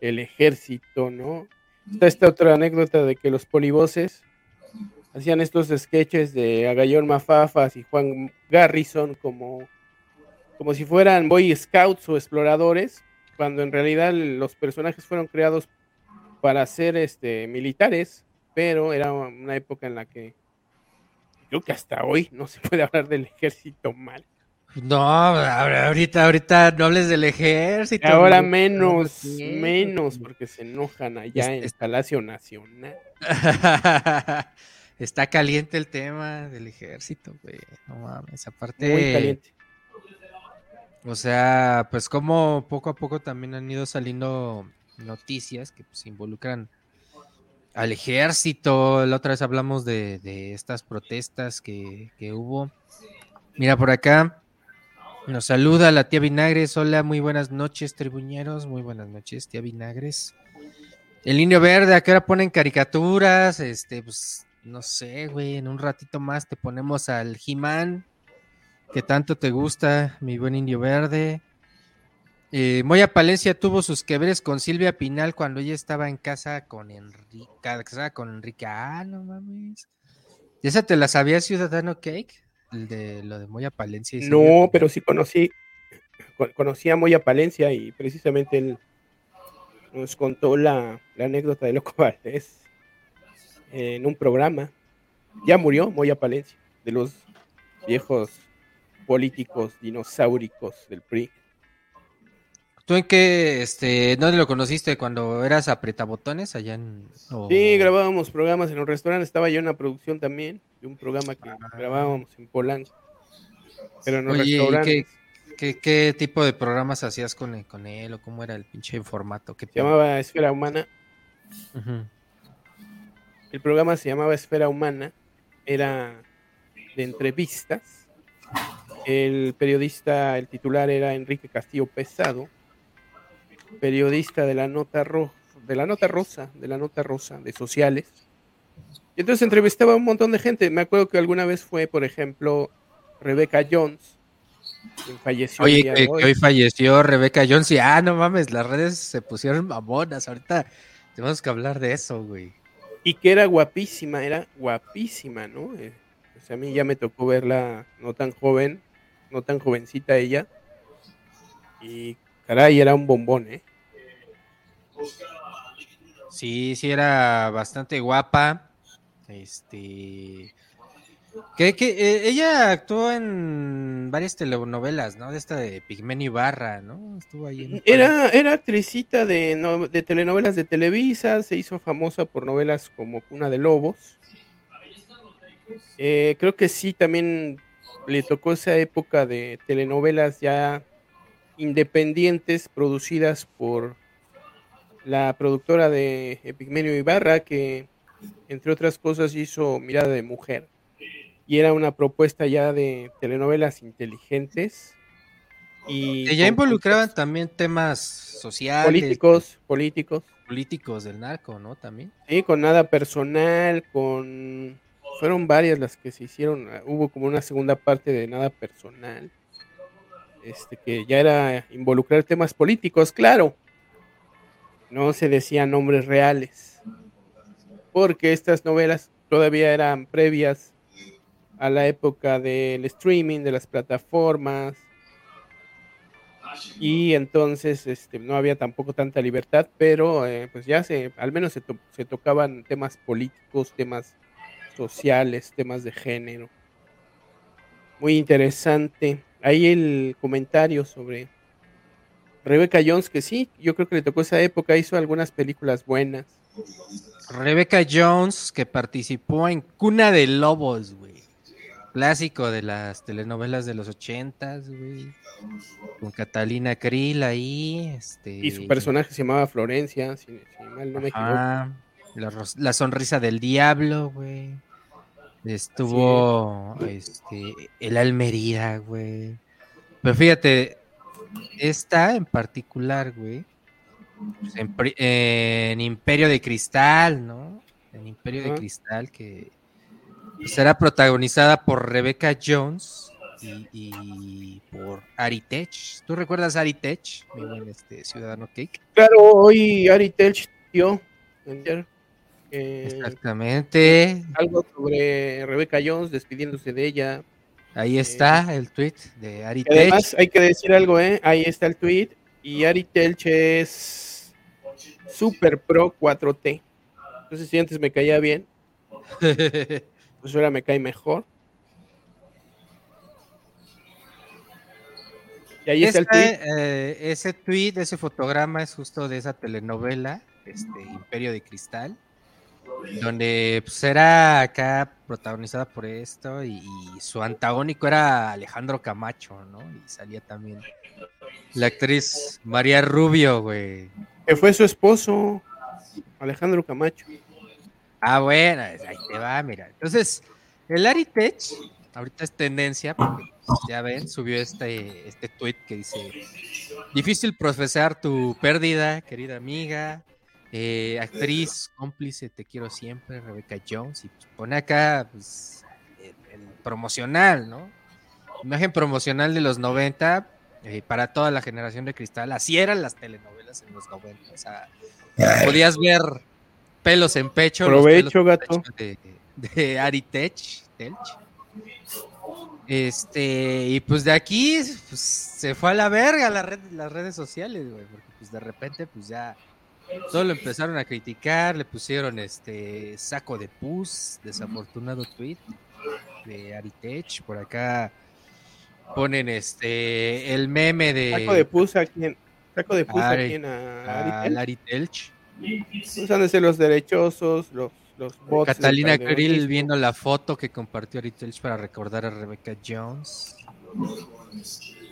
el ejército, ¿no? Está esta otra anécdota de que los polivoces hacían estos sketches de Agallón Mafafas y Juan Garrison como, como si fueran Boy Scouts o exploradores, cuando en realidad los personajes fueron creados para ser este, militares, pero era una época en la que creo que hasta hoy no se puede hablar del ejército mal. No, ahorita, ahorita no hables del ejército. Ahora menos, menos, porque se enojan allá Es- en es- Palacio Nacional. Está caliente el tema del ejército, güey. No mames, aparte. Muy caliente. O sea, pues como poco a poco también han ido saliendo noticias que pues involucran al ejército. La otra vez hablamos de, de estas protestas que, que hubo. Mira, por acá nos saluda la tía Vinagres. Hola, muy buenas noches, tribuñeros. Muy buenas noches, tía Vinagres. El niño verde, ¿a qué hora ponen caricaturas? Este, pues, no sé, güey. En un ratito más te ponemos al He-Man, que tanto te gusta, mi buen indio verde. Eh, Moya Palencia tuvo sus quebres con Silvia Pinal cuando ella estaba en casa con Enrique. casada con Enrique. Ah, no mames. ¿Y esa te la sabía Ciudadano Cake? El de lo de Moya Palencia. y No, pero sí conocí, con- conocí a Moya Palencia y precisamente él nos contó la, la anécdota de Loco Valdés en un programa. Ya murió Moya Palencia, de los viejos políticos dinosauricos del PRI. ¿Tú en qué, este, dónde lo conociste? ¿Cuando eras apretabotones allá en... o- Sí, grabábamos programas en un restaurante, estaba yo en una producción también, de un programa que Ah. grabábamos en Polanco. Pero en Oye, ¿y restaurantes qué, qué, qué tipo de programas hacías con él, con él o cómo era el pinche formato? ¿Qué se llamaba Esfera Humana. Ujú. El programa se llamaba Esfera Humana, era de entrevistas. El periodista, el titular era Enrique Castillo Pesado, periodista de la nota roja, de la nota rosa, de la nota rosa, de sociales. Y entonces entrevistaba a un montón de gente. Me acuerdo que alguna vez fue, por ejemplo, Rebecca Jones, falleció Oye, que, de que hoy. hoy falleció Rebeca Jones y, ah, no mames, las redes se pusieron mamonas. Ahorita tenemos que hablar de eso, güey. Y que era guapísima, era guapísima, ¿no? Eh, pues a mí ya me tocó verla no tan joven, no tan jovencita ella. Y caray, era un bombón, ¿eh? Sí, sí, era bastante guapa. Este. Que, que eh, ella actuó en varias telenovelas, ¿no? De esta de Pigmenio Ibarra, ¿no? Estuvo ahí en. Era, era actricita de, no- de telenovelas de Televisa, se hizo famosa por novelas como Cuna de Lobos. Eh, creo que sí, también le tocó esa época de telenovelas ya independientes producidas por la productora de Epigmenio Ibarra, que entre otras cosas hizo Mirada de Mujer. Y era una propuesta ya de telenovelas inteligentes. Y Que ya involucraban también temas sociales, políticos, políticos. políticos del narco, ¿no? También. Sí, con nada personal, con... Fueron varias las que se hicieron. Hubo como una segunda parte de nada personal. Este, que ya era involucrar temas políticos, claro. No se decían nombres reales. Porque estas novelas todavía eran previas a la época del streaming, de las plataformas. Y entonces este, no había tampoco tanta libertad, pero eh, pues ya se, al menos se, to- se tocaban temas políticos, temas sociales, temas de género. Muy interesante. Ahí el comentario sobre Rebecca Jones, que sí, yo creo que le tocó esa época, hizo algunas películas buenas. Rebecca Jones, que participó en Cuna de Lobos, güey. Clásico de las telenovelas de los ochentas, güey. Con Catalina Krill ahí, este... Y su personaje se llamaba Florencia, si, si mal no me equivoco. Ajá, la, ros- la sonrisa del diablo, güey. Estuvo este, el Almería, güey. Pero fíjate, esta en particular, güey, pues, en, Imperio de Cristal, ¿no? En Imperio de. Cristal, que era protagonizada por Rebecca Jones y, y por Ari Tech. ¿Tú recuerdas a Ari Tech, mi buen este, ciudadano Cake? Claro, hoy Ari Telch dio eh, Exactamente. algo sobre Rebecca Jones despidiéndose de ella. Ahí está el tweet de Ari Y además Tech. hay que decir algo, ¿eh? Ahí está el tweet. Y Ari Telch es super pro 4T. Entonces, si antes me caía bien, pues ahora me cae mejor. Y ahí está el tweet. Este, eh, ese tweet, ese fotograma es justo de esa telenovela, este Imperio de Cristal, donde pues, era acá protagonizada por esto y, y su antagónico era Alejandro Camacho, ¿no? Y salía también la actriz María Rubio, güey. Que fue su esposo, Alejandro Camacho. Ah, bueno, ahí te va, mira. Entonces, el Ari Tech, ahorita es tendencia, porque pues, ya ven, subió este, este tweet que dice: Difícil procesar tu pérdida, querida amiga, eh, actriz, cómplice, te quiero siempre, Rebecca Jones. Y pues, pone acá pues, el, el promocional, ¿no? Imagen promocional de los 90 eh, para toda la generación de cristal. Así eran las telenovelas en los 90. O sea, podías ver pelos en pecho. Provecho, gato. De, de Ari Tech, Telch. Este, y pues de aquí pues, se fue a la verga la red, las redes sociales, güey, porque pues de repente pues ya todo lo empezaron a criticar, le pusieron este saco de pus, desafortunado tweet de Aritech, por acá ponen este el meme de, Saco de pus a quién. Saco de pus a Ari- quién. A a Aritel. Pues han de ser los derechosos, los, los bots. Catalina Krill viendo la foto que compartió Aritech para recordar a Rebecca Jones.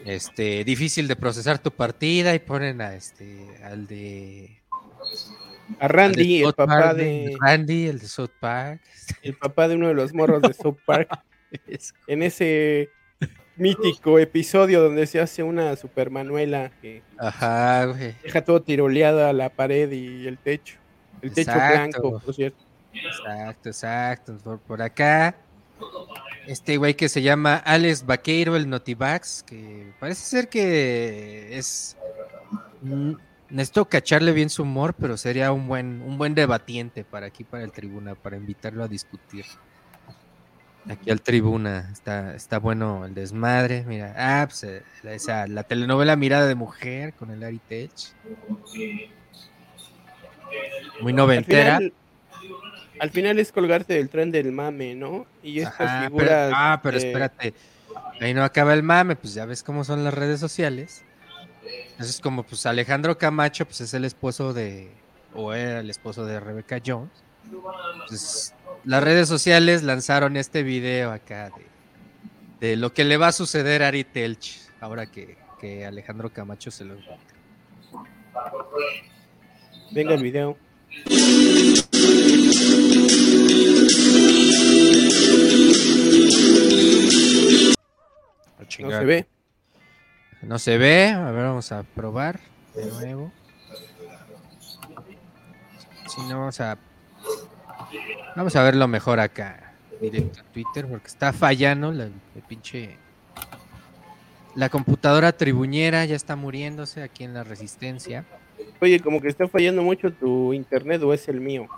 Este, difícil de procesar tu partida y ponen a este al de A Randy, el papá Park, de, Randy, el de South Park. el papá de uno de los morros de South Park. En ese mítico episodio donde se hace una super Manuela que Ajá, güey. deja todo tiroleado a la pared y el techo. El techo Exacto. blanco, por cierto. Exacto, exacto. Por, por acá, este güey que se llama Alex Vaqueiro, el Notivax, que parece ser que es. Necesito cacharle bien su humor, pero sería un buen, un buen debatiente para aquí, para el tribuna, para invitarlo a discutir. Aquí al tribuna, está, está bueno el desmadre. Mira, ah, pues, eh, la- esa, la telenovela Mirada de Mujer con el Ari Tech. Muy Al noventera. final, al final es colgarte del tren del mame, ¿no? Y estas Ajá, pero- figuras. ah, pero eh, espérate. Ahí no acaba el mame, pues ya ves cómo son las redes sociales. Entonces, como pues Alejandro Camacho, pues es el esposo de, o era el esposo de Rebecca Jones. Pues las redes sociales lanzaron este video acá de, de lo que le va a suceder a Ari Telch ahora que, que Alejandro Camacho se lo encuentra. Venga el video. No se ve. No se ve. A ver, vamos a probar de nuevo. Si no, vamos a. Vamos a verlo mejor acá. Directo a Twitter, porque está fallando la, pinche. La computadora tribuñera ya está muriéndose aquí en la resistencia. Oye, como que está fallando mucho tu internet o es el mío.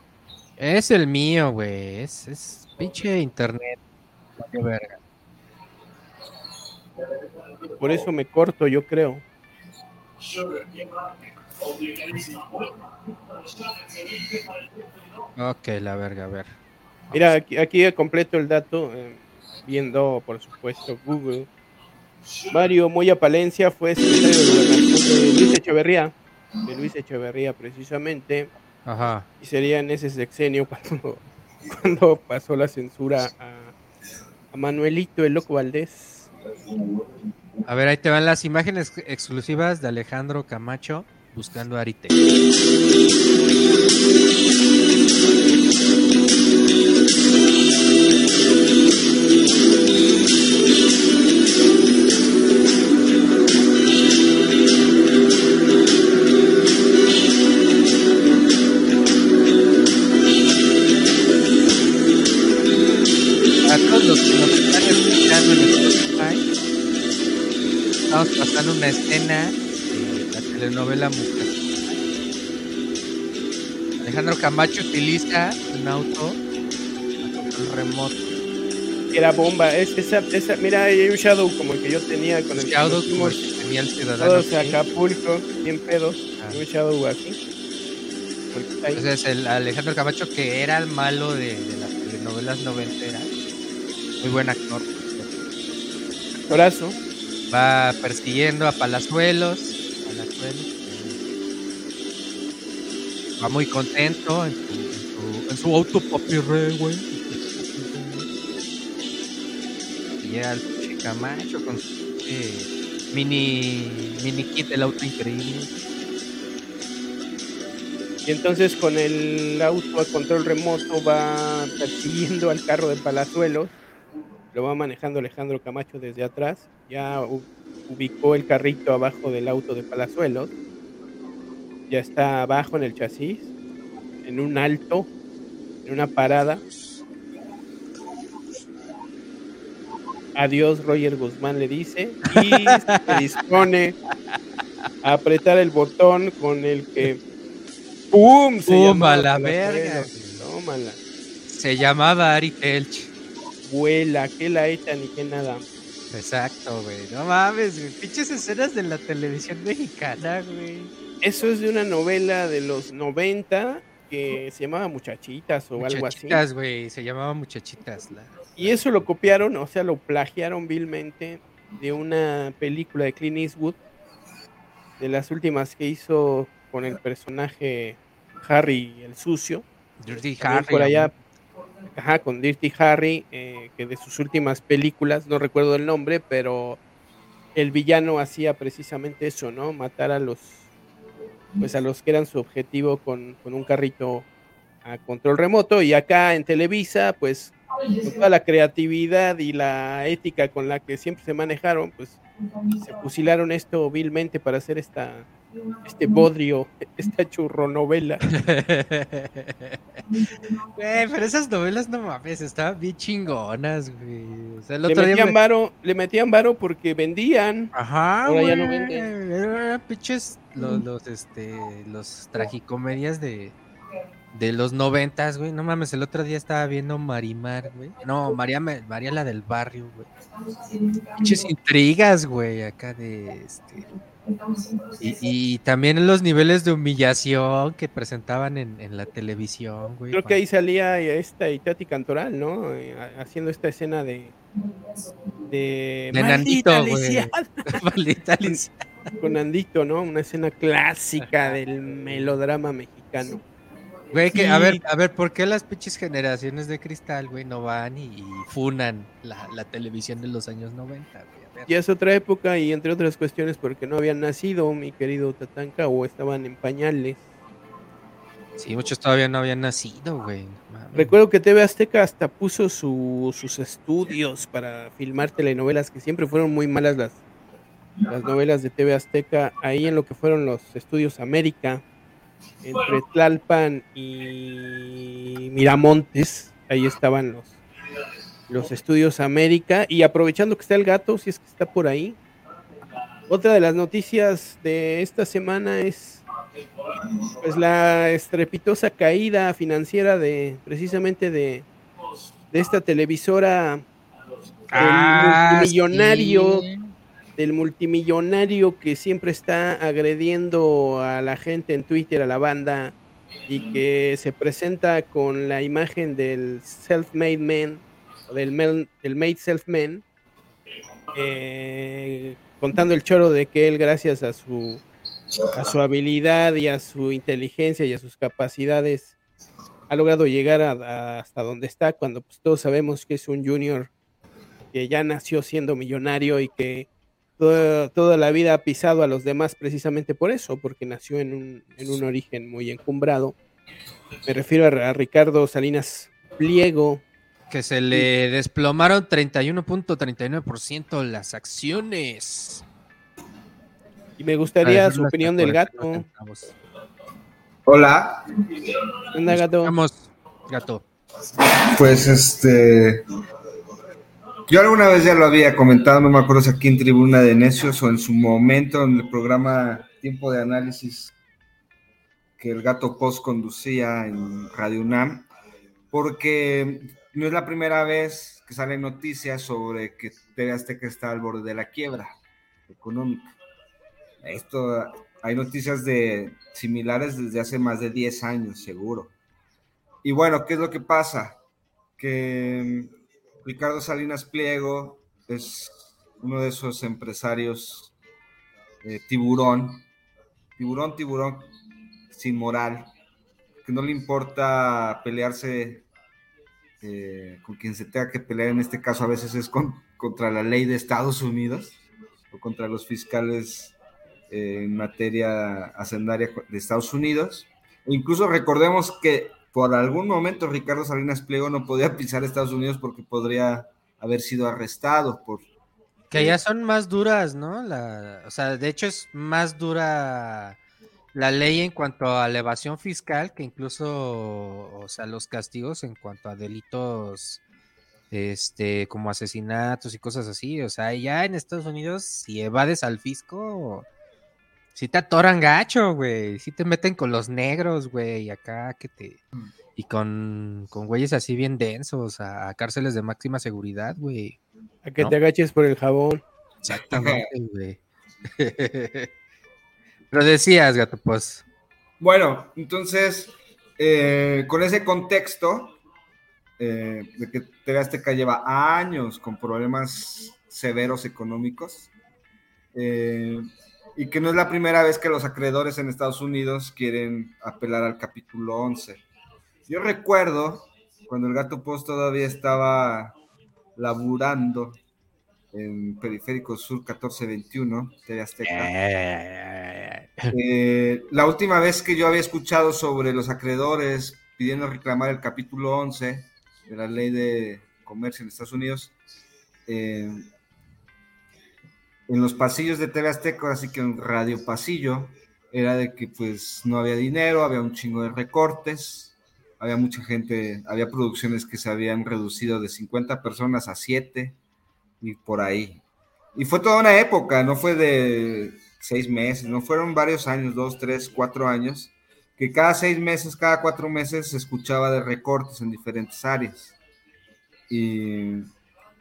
Es el mío, güey. Es, es pinche internet. Qué verga. Por eso me corto, yo creo. Ok, la verga, a ver. Mira, aquí, aquí completo el dato, eh, viendo, por supuesto, Google. Mario Moya Palencia fue secretario de Gobernación de Luis Echeverría, de Luis Echeverría precisamente, Ajá. y sería en ese sexenio cuando, cuando pasó la censura a, a Manuelito el Loco Valdés. A ver, ahí te van las imágenes exclusivas de Alejandro Camacho buscando a Arite. A todos los que nos están escuchando en Spotify, estamos pasando una escena telenovela Mujer. Alejandro Camacho utiliza un auto control remoto. Era bomba, es, esa, esa, mira, hay un Shadow como el que yo tenía con el Shadow como el que tenía el ciudadano. todos a Kane. Acapulco, bien pedos, Ah. un Shadow ahí. Entonces el Alejandro Camacho que era el malo de, de las telenovelas noventeras, muy buen actor. Corazo. Va persiguiendo a Palazuelos. Palazuelos, eh, Va muy contento en su, en su, auto papi re, güey. Y llega el Camacho con su pinche mini, mini kit del auto increíble. Y entonces con el auto a control remoto va persiguiendo al carro de Palazuelos. Lo va manejando Alejandro Camacho desde atrás. Ya ubicó el carrito abajo del auto de Palazuelos. Ya está abajo en el chasis, en un alto, en una parada. Adiós, Roger Guzmán le dice. Y se dispone a apretar el botón con el que ¡Pum! Se ¡Pum! A la verga. Tómala. Se llamaba Ari Telch. Vuela, que la eta ni que nada. Exacto, güey. No mames, güey. Pinches escenas de la televisión mexicana, güey. Eso es de una novela de los 90 que se llamaba Muchachitas o algo así. Muchachitas, güey. Se llamaba Muchachitas. la- Y eso lo copiaron, o sea, lo plagiaron vilmente de una película de Clint Eastwood, de las últimas que hizo con el personaje Harry el sucio. Dirty Harry. por allá. Ajá, con Dirty Harry, eh, que de sus últimas películas, no recuerdo el nombre, pero el villano hacía precisamente eso, ¿no? Matar a los, pues a los que eran su objetivo con, con un carrito a control remoto. Y acá en Televisa, pues con toda la creatividad y la ética con la que siempre se manejaron, pues se fusilaron esto vilmente para hacer esta este bodrio, esta churronovela. Güey, pero esas novelas no mames, estaban bien chingonas, güey. O sea, el Le otro día metían, me- varo, le metían varo porque vendían. Ajá, Ahora ya no venden. Eran pinches los, los, este, los tragicomedias de, de los noventas, güey. No mames, el otro día estaba viendo Marimar, güey. No, María, María la del barrio, güey. Pinches intrigas, güey, acá de este. Y, y también los niveles de humillación que presentaban en, en la televisión, güey. Creo que ahí salía esta Itati Cantoral, ¿no? Eh, ha- haciendo esta escena de. De, De "Maldita Nandito, güey. lisiada", Maldita Alicia. Con Nandito, ¿no? Una escena clásica del melodrama mexicano. Güey, que, a Sí. ver, a ver, ¿por qué las pinches generaciones de cristal, güey, no van y, y funan la, la televisión de los años 90, güey? A es otra época y entre otras cuestiones porque no habían nacido, mi querido Tatanka, o estaban en pañales. Sí, muchos todavía no habían nacido, güey. Recuerdo que TV Azteca hasta puso su- sus estudios para filmar telenovelas, que siempre fueron muy malas las, las novelas de TV Azteca, ahí en lo que fueron los estudios América, entre Tlalpan y Miramontes, ahí estaban los, los estudios América, y aprovechando que está el gato, si es que está por ahí, otra de las noticias de esta semana es pues la estrepitosa caída financiera de precisamente de, de esta televisora Ah, sí. Del multimillonario que siempre está agrediendo a la gente en Twitter, a la banda, y que se presenta con la imagen del self-made man, o del, made self-man, eh, contando el choro de que él, gracias a su, a su habilidad y a su inteligencia y a sus capacidades, ha logrado llegar a- a- hasta donde está, cuando pues, todos sabemos que es un junior que ya nació siendo millonario y que toda, toda la vida ha pisado a los demás precisamente por eso, porque nació en un, en un origen muy encumbrado. Me refiero a, a Ricardo Salinas Pliego, Que se le desplomaron 31.39% las acciones. y me gustaría su opinión del 42 gato. Hola, ¿Qué onda, gato? Vamos, gato. pues este. Yo alguna vez ya lo había comentado, no me acuerdo si aquí en Tribuna de Necios o en su momento en el programa Tiempo de Análisis que el gato post conducía en Radio UNAM, porque no es la primera vez que salen noticias sobre que TV Azteca está al borde de la quiebra económica. Esto, hay noticias de similares desde hace más de 10 años, seguro. Y bueno, ¿qué es lo que pasa? Que Ricardo Salinas Pliego es uno de esos empresarios eh, tiburón, tiburón, tiburón, sin moral, que no le importa pelearse eh, con quien se tenga que pelear, en este caso a veces es con- contra la ley de Estados Unidos o contra los fiscales eh, en materia hacendaria de Estados Unidos. Incluso recordemos que por algún momento Ricardo Salinas Pliego no podía pisar Estados Unidos porque podría haber sido arrestado por... Que ya son más duras, ¿no? La, o sea, de hecho es más dura la ley en cuanto a elevación fiscal que incluso, o sea, los castigos en cuanto a delitos este, como asesinatos y cosas así. O sea, ya en Estados Unidos, si evades al fisco, si te atoran gacho, güey. Si te meten con los negros, güey. Y acá que te. Y con, con güeyes así bien densos, a, cárceles de máxima seguridad, güey. A que te agaches por el jabón. Exactamente, güey. Pero decías, gato, pues. Bueno, entonces, eh, con ese contexto, eh, de que TV Azteca lleva años con problemas severos económicos eh, y que no es la primera vez que los acreedores en Estados Unidos quieren apelar al capítulo 11. Yo recuerdo cuando el Gato Post todavía estaba laburando en Periférico Sur 1421, TV Azteca. Eh, la última vez que yo había escuchado sobre los acreedores pidiendo reclamar el capítulo 11 de la ley de comercio en Estados Unidos, eh, en los pasillos de TV Azteca, así que en Radio Pasillo, era de que pues no había dinero, había un chingo de recortes, había mucha gente, había producciones que se habían reducido de 50 personas a 7 y por ahí. Y fue toda una época, no fue de seis meses, no fueron varios años, dos, tres, cuatro años, que cada seis meses, cada cuatro meses se escuchaba de recortes en diferentes áreas. Y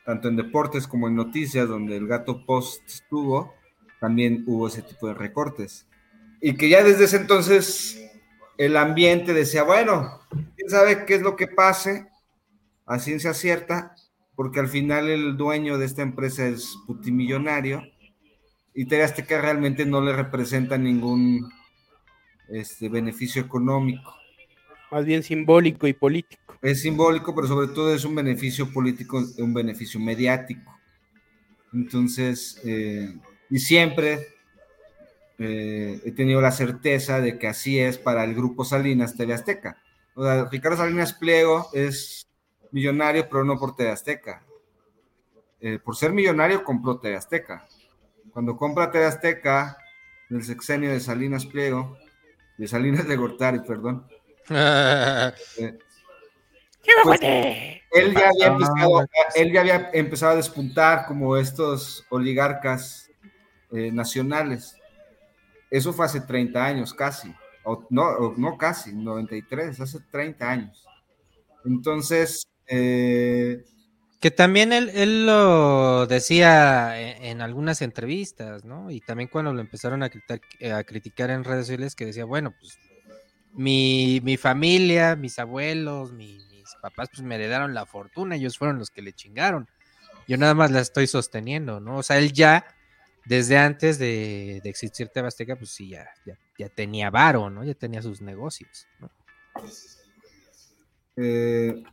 tanto en deportes como en noticias, donde el gato post estuvo, también hubo ese tipo de recortes. Y que ya desde ese entonces el ambiente decía, bueno, quién sabe qué es lo que pase a ciencia cierta, porque al final el dueño de esta empresa es putimillonario y TV Azteca realmente no le representa ningún este, beneficio económico. Más bien simbólico y político. Es simbólico, pero sobre todo es un beneficio político, un beneficio mediático. Entonces, eh, y siempre eh, he tenido la certeza de que así es para el grupo Salinas TV Azteca. O sea, Ricardo Salinas Pliego es millonario, pero no por TV Azteca. Eh, por ser millonario compró TV Azteca. Cuando compra TV Azteca, en el sexenio de Salinas Pliego, de Salinas de Gortari, perdón. Eh, pues, él, ya había empezado, él ya había empezado a despuntar como estos oligarcas eh, nacionales. Eso fue hace 30 años casi, o no, no casi, 93, hace 30 años. Entonces, eh, que también él, lo decía en, algunas entrevistas, ¿no? Y también cuando lo empezaron a, criticar, en redes sociales, que decía, bueno, pues mi, familia, mis abuelos, mis papás, pues me heredaron la fortuna, ellos fueron los que le chingaron. Yo nada más la estoy sosteniendo, ¿no? O sea, él ya, desde antes de, existir Tebasteca, pues sí, ya, ya, tenía varo, ¿no? Ya tenía sus negocios, ¿no? Eh,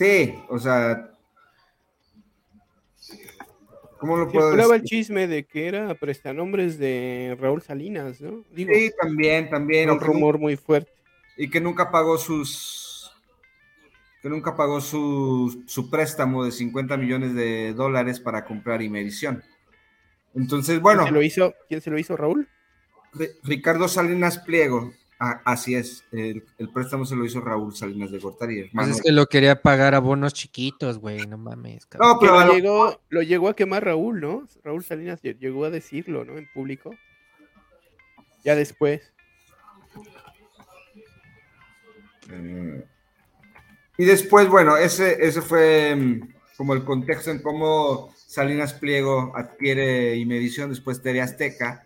Sí, o sea. ¿Cómo lo puedo decir? el chisme de que era prestanombres de Raúl Salinas, ¿no? sí, también, también. Un rumor muy fuerte. Y que nunca pagó sus. Que nunca pagó su, su préstamo de 50 millones de dólares para comprar Imevisión. Entonces, bueno. ¿Quién se lo hizo, ¿quién se lo hizo Raúl? Ricardo Salinas Pliego Ah, así es, el, préstamo se lo hizo Raúl Salinas de Gortari. Pues es que lo quería pagar a bonos chiquitos, güey, no mames. No, pero lo, llegó, lo llegó a quemar Raúl, ¿no? Raúl Salinas llegó a decirlo, ¿no? En público. Ya después. Eh, y después, bueno, ese, ese fue mm, como el contexto en cómo Salinas Pliego adquiere Imedición, después TV Azteca.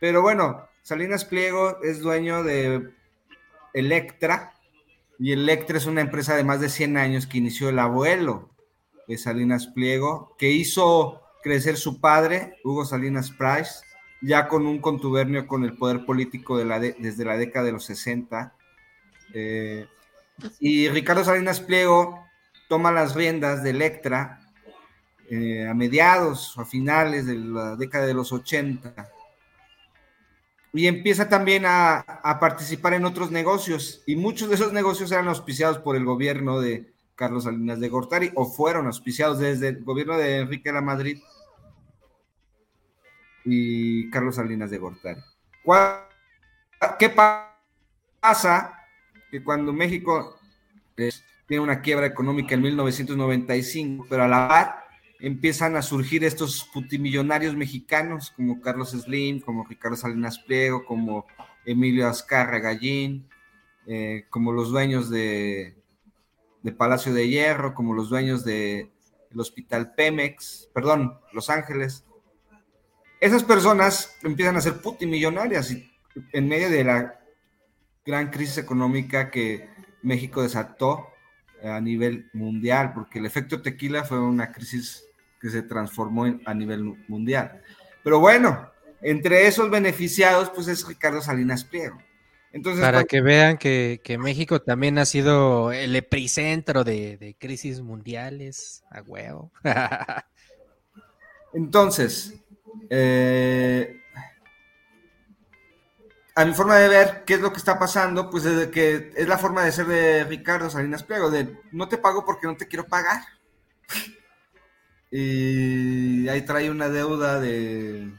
Pero bueno, Salinas Pliego es dueño de Electra y Electra es una empresa de más de 100 años que inició el abuelo de Salinas Pliego, que hizo crecer su padre, Hugo Salinas Price, ya con un contubernio con el poder político desde la década de los 60. Eh, y Ricardo Salinas Pliego toma las riendas de Electra eh, a mediados o a finales de la década de los 80 y empieza también a, a participar en otros negocios. Y muchos de esos negocios eran auspiciados por el gobierno de Carlos Salinas de Gortari o fueron auspiciados desde el gobierno de Enrique de la Madrid y Carlos Salinas de Gortari. ¿Cuál- ¿Qué pa- pasa? Que cuando México eh, tiene una quiebra económica en 1995, pero a la par empiezan a surgir estos putimillonarios mexicanos como Carlos Slim, como Ricardo Salinas Pliego, como Emilio Azcarra Gallín, eh, como los dueños de, de Palacio de Hierro, como los dueños del Hospital Pemex, perdón, Los Ángeles. Esas personas empiezan a ser putimillonarias y en medio de la gran crisis económica que México desató a nivel mundial, porque el efecto tequila fue una crisis que se transformó en- a nivel mundial. Pero bueno, entre esos beneficiados, pues es Ricardo Salinas Pliego. Entonces, Para que vean que, que México también ha sido el epicentro de, de crisis mundiales, a huevo. Entonces, eh, a mi forma de ver qué es lo que está pasando, pues desde que es la forma de ser de Ricardo Salinas Pliego, de no te pago porque no te quiero pagar. Y ahí trae una deuda de, eh,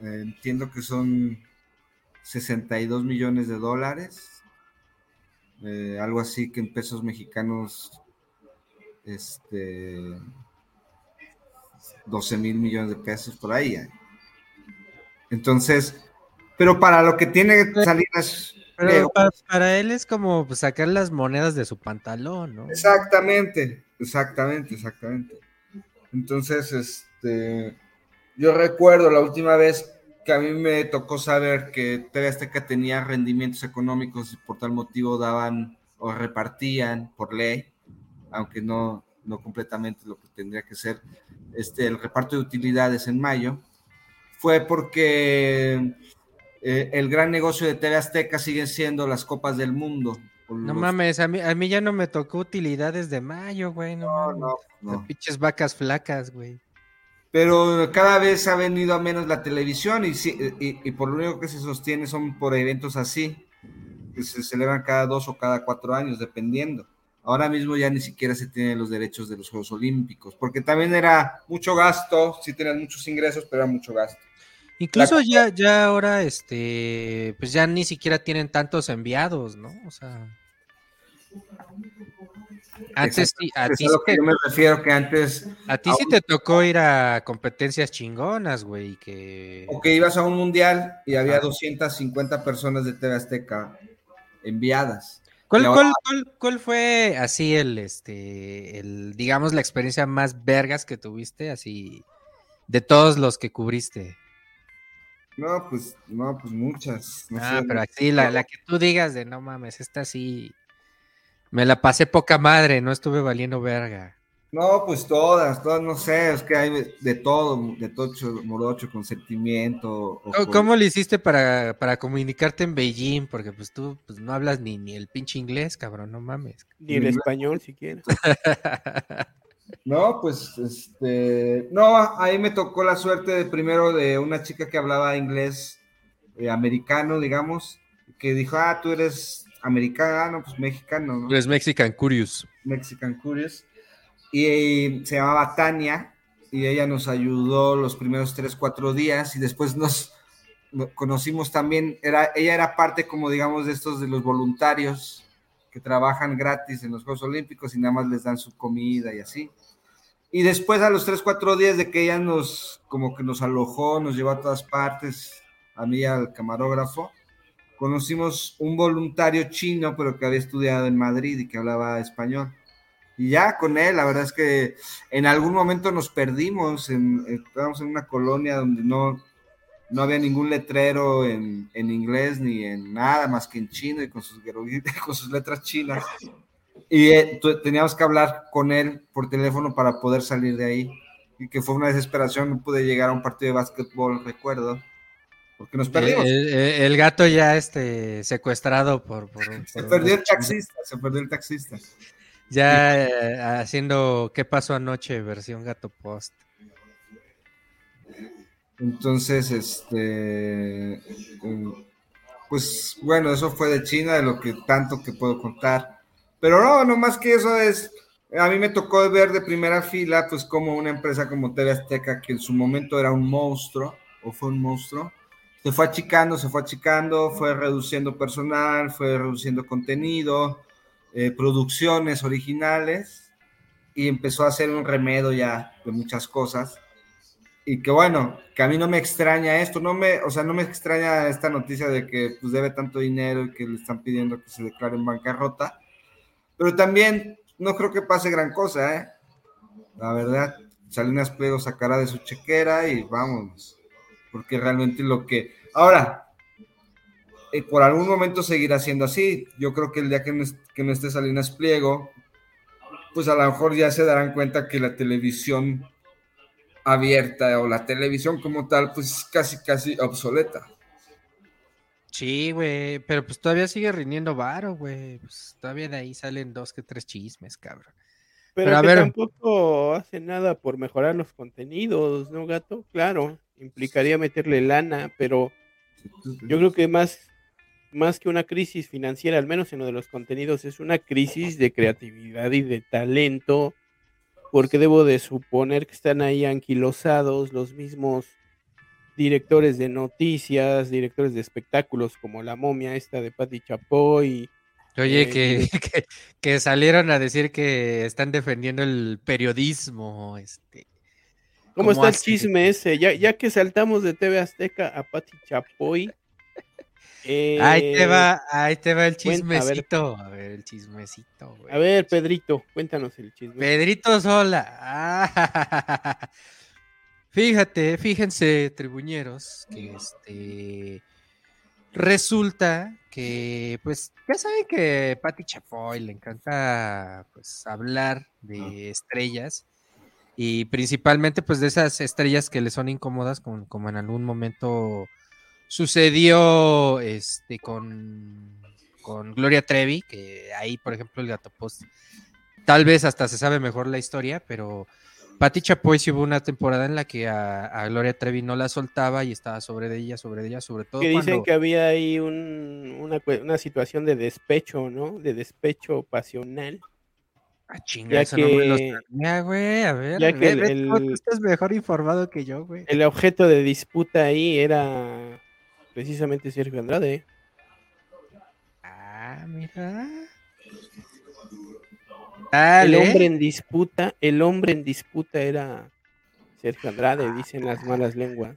entiendo que son 62 millones de dólares, eh, algo así que en pesos mexicanos, este, 12 mil millones de pesos por ahí. ¿eh? Entonces, pero para lo que tiene Salinas Pero para, él es como sacar las monedas de su pantalón, ¿no? Exactamente, exactamente, exactamente. Entonces, este, yo recuerdo la última vez que a mí me tocó saber que TV Azteca tenía rendimientos económicos y por tal motivo daban o repartían por ley, aunque no, no completamente lo que tendría que ser, este, el reparto de utilidades en mayo, fue porque eh, el gran negocio de TV Azteca siguen siendo las copas del mundo. No los- mames, a mí, a mí ya no me tocó utilidades de mayo, güey. No, No, mames. no, no. pinches vacas flacas, güey. Pero cada vez ha venido a menos la televisión y, sí- y, y por lo único que se sostiene son por eventos así, que se celebran cada dos o cada cuatro años, dependiendo. Ahora mismo ya ni siquiera se tienen los derechos de los Juegos Olímpicos, porque también era mucho gasto, sí tenían muchos ingresos, pero era mucho gasto. Incluso ya, ya ahora, este, pues ya ni siquiera tienen tantos enviados, ¿no? O sea. Antes sí, a ti, sí te, yo me refiero, que antes, a ti sí te tocó ir a competencias chingonas, güey, que... o que ibas a un mundial y había Ajá. 250 personas de TV Azteca enviadas. ¿Cuál, ahora- cuál, cuál- cuál fue así el, este, el, digamos, la experiencia más vergas que tuviste, así, de todos los que cubriste? No, pues, no, pues muchas. no ah, sé, pero así, la, la que tú digas de no mames, esta sí, me la pasé poca madre, no estuve valiendo verga. No, pues todas, todas, no sé, es que hay de todo, de tocho, morocho, consentimiento. ¿Cómo, cómo le hiciste para, para comunicarte en Beijing? Porque pues tú pues, no hablas ni, ni el pinche inglés, cabrón, no mames. Ni el español siquiera. No, pues, este, no, ahí me tocó la suerte de primero de una chica que hablaba inglés eh, americano, digamos, que dijo, ah, tú eres americano, pues mexicano, ¿no? Eres Mexican Curious. Mexican Curious. Y, eh, se llamaba Tania y ella nos ayudó los primeros tres, cuatro días y después nos, no- conocimos también, era, ella era parte como digamos de estos de los voluntarios que trabajan gratis en los Juegos Olímpicos y nada más les dan su comida y así. Y después a los tres, cuatro días de que ella nos, como que nos alojó, nos llevó a todas partes, a mí al camarógrafo, conocimos un voluntario chino, pero que había estudiado en Madrid y que hablaba español. Y ya con él, la verdad es que en algún momento nos perdimos, en, estábamos en una colonia donde no, no había ningún letrero en, en inglés ni en nada más que en chino y con sus, con sus letras chinas. Y eh, teníamos que hablar con él por teléfono para poder salir de ahí. Y que fue una desesperación, no pude llegar a un partido de básquetbol, recuerdo, porque nos perdimos. el- el gato ya este secuestrado por, por- se perdió el taxista, se perdió el taxista. Ya eh, haciendo ¿Qué pasó anoche? Versión gato post. Entonces, este, eh, pues bueno, eso fue de China, de lo que tanto que puedo contar. Pero no, no más que eso es, a mí me tocó ver de primera fila, pues como una empresa como TV Azteca, que en su momento era un monstruo, o fue un monstruo, se fue achicando, se fue achicando, fue reduciendo personal, fue reduciendo contenido, eh, producciones originales, y empezó a hacer un remedio ya de muchas cosas. Y que bueno, que a mí no me extraña esto, no me, o sea, no me extraña esta noticia de que pues debe tanto dinero y que le están pidiendo que se declare en bancarrota, pero también no creo que pase gran cosa, ¿eh? La verdad, Salinas Pliego sacará de su chequera y vamos, porque realmente lo que... Ahora, eh, por algún momento seguirá siendo así. Yo creo que el día que no, que no esté Salinas Pliego, pues a lo mejor ya se darán cuenta que la televisión abierta o la televisión como tal, pues casi, casi obsoleta. Sí, güey, pero pues todavía sigue rindiendo varo, güey. Pues todavía de ahí salen dos que tres chismes, cabrón. Pero, a ver... tampoco hace nada por mejorar los contenidos, ¿no, gato? Claro, implicaría meterle lana, pero yo creo que más, más que una crisis financiera, al menos en lo de los contenidos, es una crisis de creatividad y de talento porque debo de suponer que están ahí anquilosados los mismos directores de noticias, directores de espectáculos, como la momia esta de Patti Chapoy. Oye, que, que, salieron a decir que están defendiendo el periodismo. Este, ¿Cómo está el chisme ese? Ya, ya que saltamos de TV Azteca a Patti Chapoy, ahí te va, eh, ahí te va el chismecito. a, ver. el chismecito. A ver, Pedrito, cuéntanos el chisme. Pedrito Sola. Ah, fíjate, fíjense, tribuñeros, que este resulta que, pues, ya saben que Patti Chapoy le encanta pues hablar de estrellas y principalmente pues de esas estrellas que le son incómodas, como, como en algún momento Sucedió este, con, con Gloria Trevi, que ahí, por ejemplo, el Gato Post, tal vez hasta se sabe mejor la historia, pero Patti Chapoy sí hubo una temporada en la que a, Gloria Trevi no la soltaba y estaba sobre ella, sobre ella, sobre todo. Que dicen que había ahí una, una, situación de despecho, ¿no? De despecho pasional. Ah, chinga, eso no me lo sabía, güey. A ver, ya que el, estás mejor informado que yo, güey. El objeto de disputa ahí era precisamente Sergio Andrade. Ah, mira. El hombre en disputa, el hombre en disputa era Sergio Andrade, ah, dicen las malas lenguas.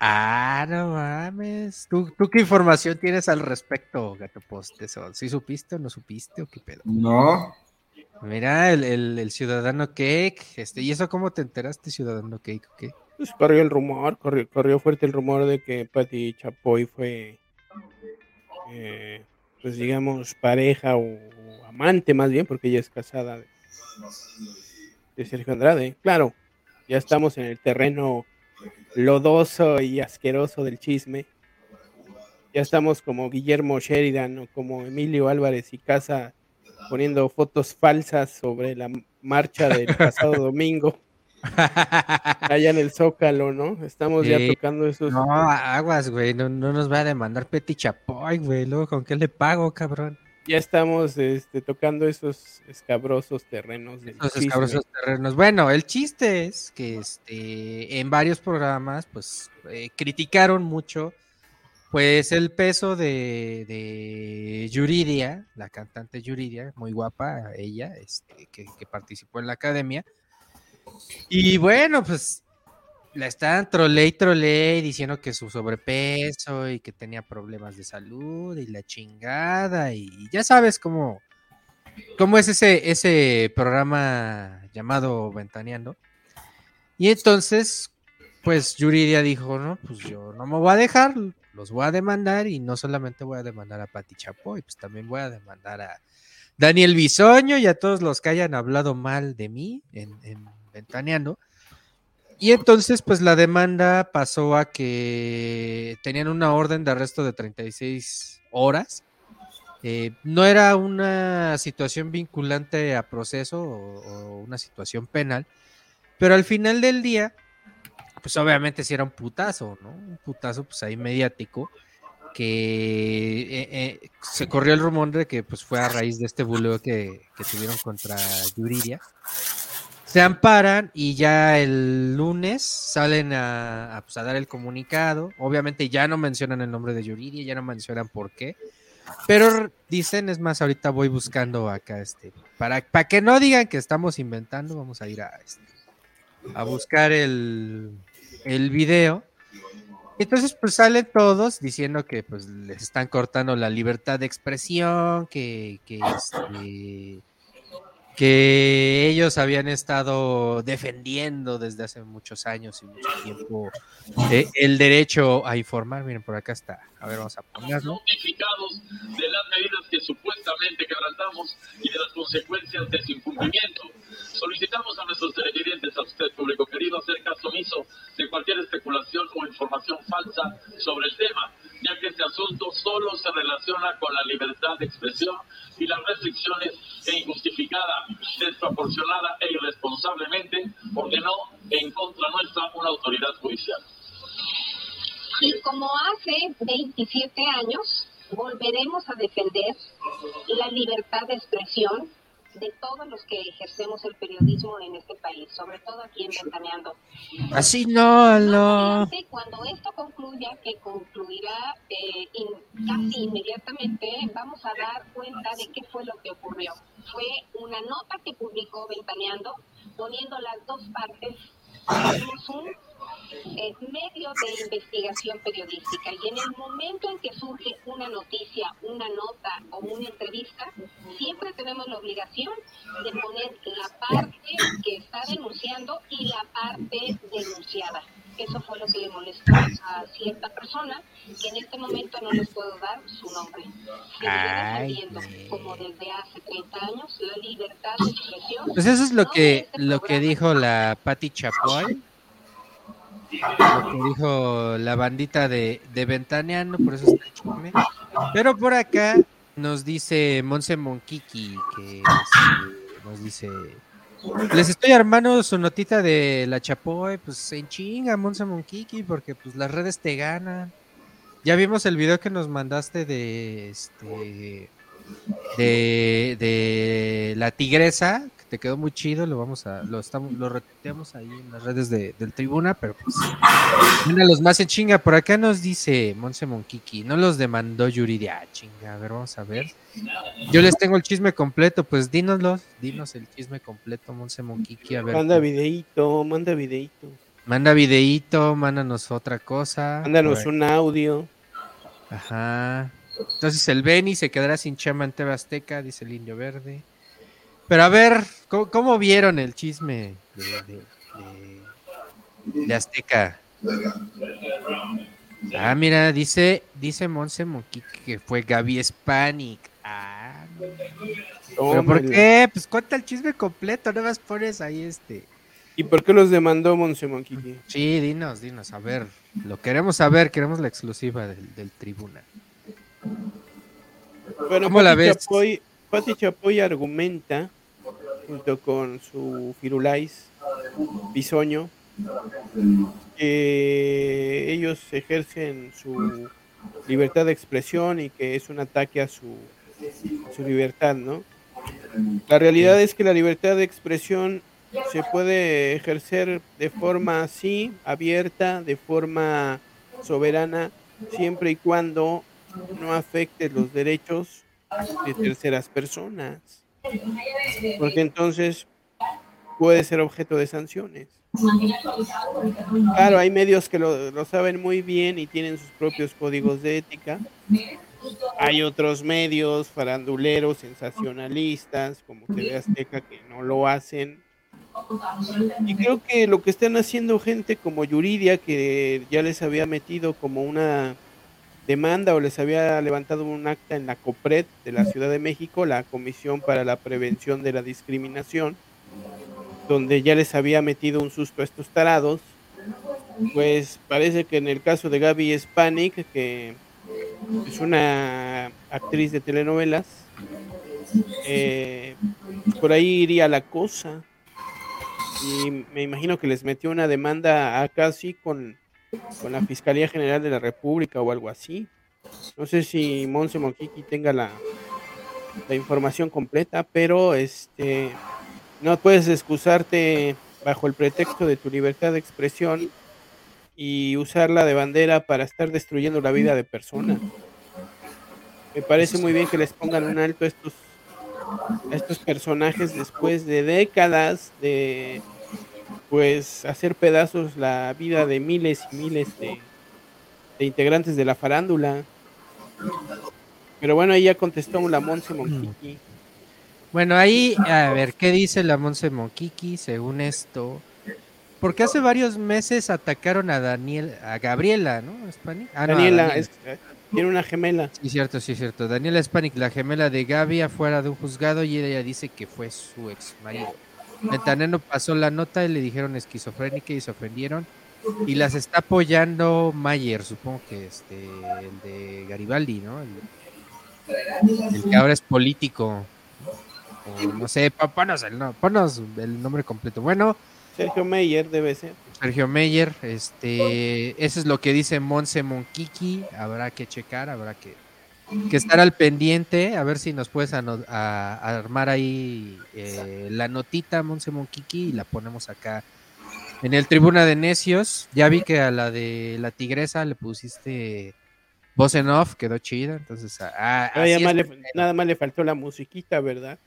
Ah, no mames. ¿Tú, qué información tienes al respecto, Gato Post? ¿Sí supiste o no supiste o qué pedo? No. Mira, el, ciudadano Cake. Este, ¿Y eso cómo te enteraste, ciudadano Cake? ¿qué? Pues corrió el rumor, corrió, corrió fuerte el rumor de que Patti Chapoy fue, eh, pues digamos, pareja o, amante más bien, porque ella es casada de, Sergio Andrade. Claro, ya estamos en el terreno lodoso y asqueroso del chisme. Ya estamos como Guillermo Sheridan o como Emilio Álvarez y Casa poniendo fotos falsas sobre la marcha del pasado domingo. Allá en el Zócalo, ¿no? Estamos ya tocando esos. No, aguas, güey. No, nos va a demandar Peti Chapoy, güey. Luego, ¿con qué le pago, cabrón? Ya estamos este, tocando esos escabrosos terrenos. esos escabrosos terrenos. Bueno, el chiste es que este, en varios programas, pues, eh, criticaron mucho, pues, el peso de, de Yuridia, la cantante Yuridia, muy guapa ella, este, que, que participó en la academia y bueno, pues la están trole y trole diciendo que su sobrepeso y que tenía problemas de salud y la chingada y ya sabes cómo, cómo es ese, ese programa llamado Ventaneando. Y entonces, pues Yuridia dijo, no, pues yo no me voy a dejar, los voy a demandar y no solamente voy a demandar a Pati Chapoy, pues también voy a demandar a Daniel Bisoño y a todos los que hayan hablado mal de mí en ventaneando. Y entonces, pues la demanda pasó a que tenían una orden de arresto de 36 horas. Eh, no era una situación vinculante a proceso o, una situación penal, pero al final del día, pues obviamente si era un putazo, ¿no? Un putazo pues ahí mediático que eh, eh, se corrió el rumor de que pues fue a raíz de este buleo que, que tuvieron contra Yuridia. Se amparan y ya el lunes salen a, pues, a dar el comunicado. Obviamente ya no mencionan el nombre de Yuridia, ya no mencionan por qué. Pero dicen, es más, ahorita voy buscando acá este, para, para que no digan que estamos inventando, vamos a ir a, este, a buscar el, el video. Entonces, pues salen todos diciendo que pues les están cortando la libertad de expresión, que, que, este, que ellos habían estado defendiendo desde hace muchos años y mucho tiempo eh, el derecho a informar. Miren, por acá está. A ver, vamos a ponerlo. De las medidas que supuestamente quebrantamos y de las consecuencias de su incumplimiento. Solicitamos a nuestros televidentes, a usted, público querido, hacer caso omiso de cualquier especulación o información falsa sobre el tema, ya que este asunto solo se relaciona con la libertad de expresión y las restricciones que injustificada, desproporcionada e irresponsablemente ordenó en contra nuestra una autoridad judicial. Y como hace 27 años, volveremos a defender la libertad de expresión de todos los que ejercemos el periodismo en este país, sobre todo aquí en Ventaneando. Así no, no. Cuando esto concluya, que concluirá eh, in, casi inmediatamente, vamos a dar cuenta de qué fue lo que ocurrió. Fue una nota que publicó Ventaneando, poniendo las dos partes. Tenemos un eh, medio de investigación periodística y en el momento en que surge una noticia, una nota o una entrevista, siempre tenemos la obligación de poner la parte que está denunciando y la parte denunciada. Eso fue lo que le molestó a cierta persona, que en este momento no les puedo dar su nombre. Ay, como desde hace 30 años, la libertad de expresión. Pues eso es lo que, este lo que dijo la Patti Chapoy lo que dijo la bandita de, de Ventaneando, por eso está chisme. Pero por acá nos dice Monse Monquiqui, que este, nos dice, les estoy armando su notita de la Chapoy, pues en chinga, Monse Monquiqui, porque pues las redes te ganan. Ya vimos el video que nos mandaste de este de, de la tigresa, te quedó muy chido, lo vamos a, lo estamos, lo retuiteamos ahí en las redes de, del tribuna, pero pues uno los más en chinga, por acá nos dice Monse Monquiqui, no los demandó Yuridia, ah, chinga, a ver, vamos a ver. Yo les tengo el chisme completo, pues dínoslos, dinos el chisme completo, Monse Monquiqui, a ver. Manda videíto, manda videíto. Manda videíto, mándanos otra cosa. Mándanos un audio. Ajá. Entonces el Beni se quedará sin chama en TV Azteca, dice el Indio Verde. Pero a ver, ¿cómo, cómo vieron el chisme de, de, de, de, Azteca? Ah, mira, dice, dice Monse Monquique que fue Gaby Spanik. Ah, ¿Pero por qué? Pues cuenta el chisme completo, no más pones ahí este. ¿Y por qué los demandó Monse Monquique? Sí, dinos, dinos, a ver. Lo queremos saber, queremos la exclusiva del, del tribuna. Bueno, ¿Cómo la Pati ves? Chapoy, Pati Chapoy argumenta, con su Firulais Bisoño, que ellos ejercen su libertad de expresión y que es un ataque a su, a su libertad, ¿no? La realidad es que la libertad de expresión se puede ejercer de forma así, abierta, de forma soberana, siempre y cuando no afecte los derechos de terceras personas. Porque entonces puede ser objeto de sanciones. Claro, hay medios que lo, saben muy bien y tienen sus propios códigos de ética. Hay otros medios faranduleros, sensacionalistas, como TV Azteca, que no lo hacen. Y creo que lo que están haciendo gente como Yuridia, que ya les había metido como una demanda o les había levantado un acta en la COPRED de la Ciudad de México, la Comisión para la Prevención de la Discriminación, donde ya les había metido un susto a estos tarados, pues parece que en el caso de Gaby Spanik, que es una actriz de telenovelas, eh, por ahí iría la cosa. Y me imagino que les metió una demanda acá sí con, con la Fiscalía General de la República o algo así. No sé si Monse Monkiki tenga la, la información completa, pero este no puedes excusarte bajo el pretexto de tu libertad de expresión y usarla de bandera para estar destruyendo la vida de personas. Me parece muy bien que les pongan un alto a estos, a estos personajes después de décadas de pues hacer pedazos la vida de miles y miles de, de integrantes de la farándula. Pero bueno, ahí ya contestó la Monse Monquiqui. Bueno, ahí, a ver, ¿qué dice la Monse Monquiqui según esto? Porque hace varios meses atacaron a Daniel, a Gabriela, ¿no? Ah, no, Daniela, Daniel. es- eh, tiene una gemela. Sí, cierto, sí, cierto. Daniela Hispanic, la gemela de Gaby, afuera de un juzgado y ella dice que fue su ex marido. Ventaneno pasó la nota y le dijeron esquizofrénica y se ofendieron. Y las está apoyando Mayer, supongo que este, el de Garibaldi, ¿no? El, el que ahora es político. O no sé, ponos el, no, ponos el nombre completo. Bueno, Sergio Meyer debe ser. Sergio Meyer, este, eso es lo que dice Monse Monkiki, habrá que checar, habrá que, que estar al pendiente, a ver si nos puedes a- a armar ahí eh, la notita Monse Monkiki y la ponemos acá en el Tribuna de Necios. Ya vi que a la de la tigresa le pusiste voz en off, quedó chida, entonces ah, ah, Nada así más, le, nada más le faltó la musiquita, ¿verdad?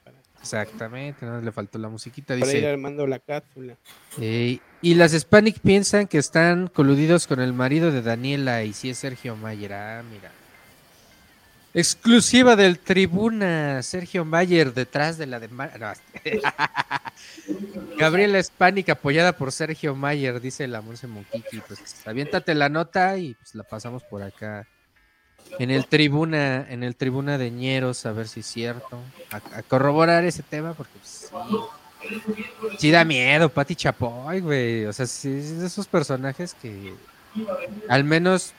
Exactamente, no le faltó la musiquita, para ir armando la cápsula. Eh, y las Hispanic piensan que están coludidos con el marido de Daniela y si es Sergio Mayer. Ah, mira. Exclusiva del Tribuna, Sergio Mayer detrás de la demanda. Gabriela Hispanic apoyada por Sergio Mayer, dice la Monse Monkiki. Pues aviéntate la nota y pues la pasamos por acá. En el tribuna, en el tribuna de Ñeros, a ver si es cierto. A, corroborar ese tema, porque pues, sí, Sí da miedo, Pati Chapoy, güey. O sea, sí, es de esos personajes que al menos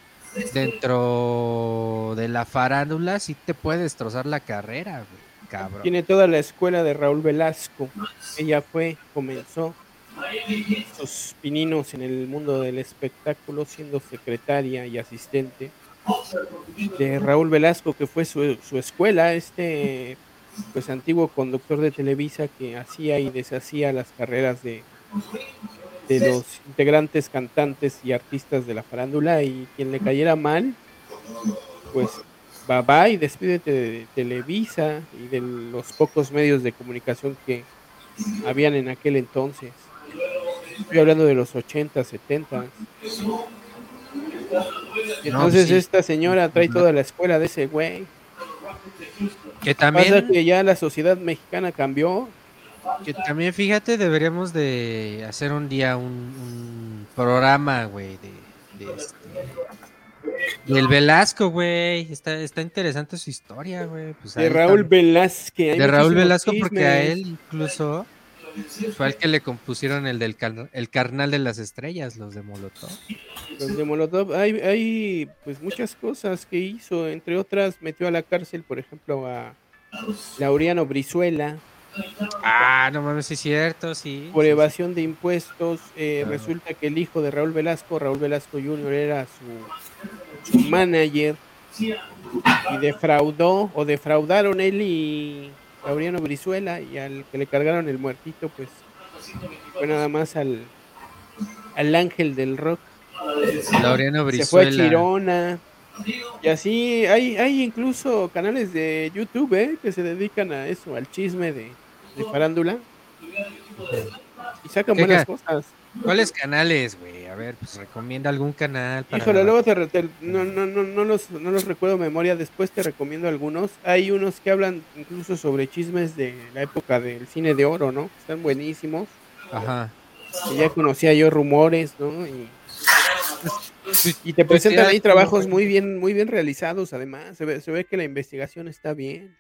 dentro de la farándula sí te puede destrozar la carrera. Cabrón. Tiene toda la escuela de Raúl Velasco. Ella fue, comenzó sus pininos en el mundo del espectáculo siendo secretaria y asistente de Raúl Velasco, que fue su, su escuela, este pues antiguo conductor de Televisa que hacía y deshacía las carreras de, de los integrantes, cantantes y artistas de la farándula y quien le cayera mal, pues bye bye, despídete de Televisa y de los pocos medios de comunicación que habían en aquel entonces. Estoy hablando de los 80, 70. Y No, entonces sí. esta señora trae toda la escuela de ese güey. Que Pasa también, que ya la sociedad mexicana cambió. Que también, fíjate, deberíamos de hacer un día un, un programa, güey, de, de este, del Velasco, güey. Está, está interesante su historia, güey. Pues De Raúl tam- Velázquez. hay de Raúl Velasco, porque a él incluso fue al que le compusieron el del car- el carnal de las estrellas, los de Molotov. Los de Molotov, hay, hay pues muchas cosas que hizo, entre otras metió a la cárcel, por ejemplo, a Laureano Brizuela Ah, no mames, es cierto, sí. por sí, sí. evasión de impuestos. Eh. Resulta que el hijo de Raúl Velasco, Raúl Velasco Jr., era su, su manager y defraudó o defraudaron él y Laureano Brizuela y al que le cargaron el muertito, pues fue nada más al, al ángel del rock. Laureano se fue a Brizuela. Chirona. Y así hay, hay incluso canales de YouTube ¿eh? que se dedican a eso, al chisme de, de farándula. Y sacan ¿Qué buenas cosas. ¿Cuáles canales, güey? A ver, pues recomienda algún canal para Híjole, luego te, re- te- no, no, no, no, los, no los recuerdo memoria, después te recomiendo algunos. Hay unos que hablan incluso sobre chismes de la época del cine de oro, ¿no? Están buenísimos. Ajá. ya conocía yo rumores, ¿no? Y, y te presentan ahí trabajos muy bien, muy bien realizados, además. Se ve, se ve que la investigación está bien.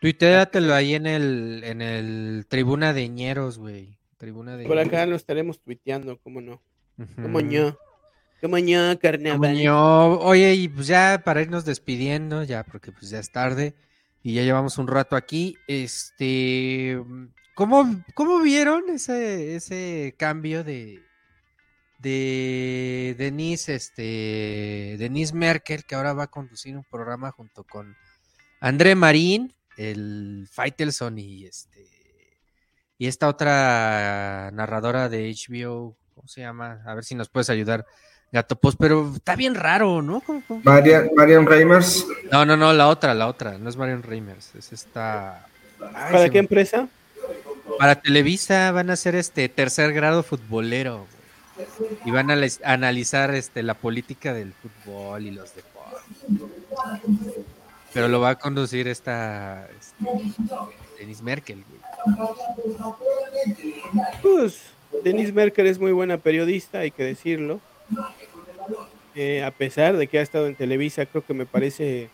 Tuiteatelo ahí en el, en el Tribuna de Ñeros, güey. Tribuna de Por acá Ñeros. lo estaremos tuiteando, ¿cómo no? ¿Cómo no? ¿Cómo no, carnaval? Como ño. Oye, y pues ya para irnos despidiendo, ya porque pues ya es tarde y ya llevamos un rato aquí. Este, ¿Cómo, cómo vieron ese, ese cambio de, de Denise, este, Denise Merkel, que ahora va a conducir un programa junto con André Marín, el Faitelson y este y esta otra narradora de HBO, ¿cómo se llama? A ver si nos puedes ayudar, Gato Post, pero está bien raro, ¿no? ¿Cómo- cómo? Marian, Marian Reimers. No, no, no, la otra, la otra, no es Marion Reimers, es esta. Ay, ¿Para qué me- empresa? Para Televisa van a hacer este tercer grado futbolero güey. y van a les- analizar este la política del fútbol y los deportes. Pero lo va a conducir esta este, Denise Merkel. güey. Pues Denise Merkel es muy buena periodista, hay que decirlo. Eh, a pesar de que ha estado en Televisa, creo que me parece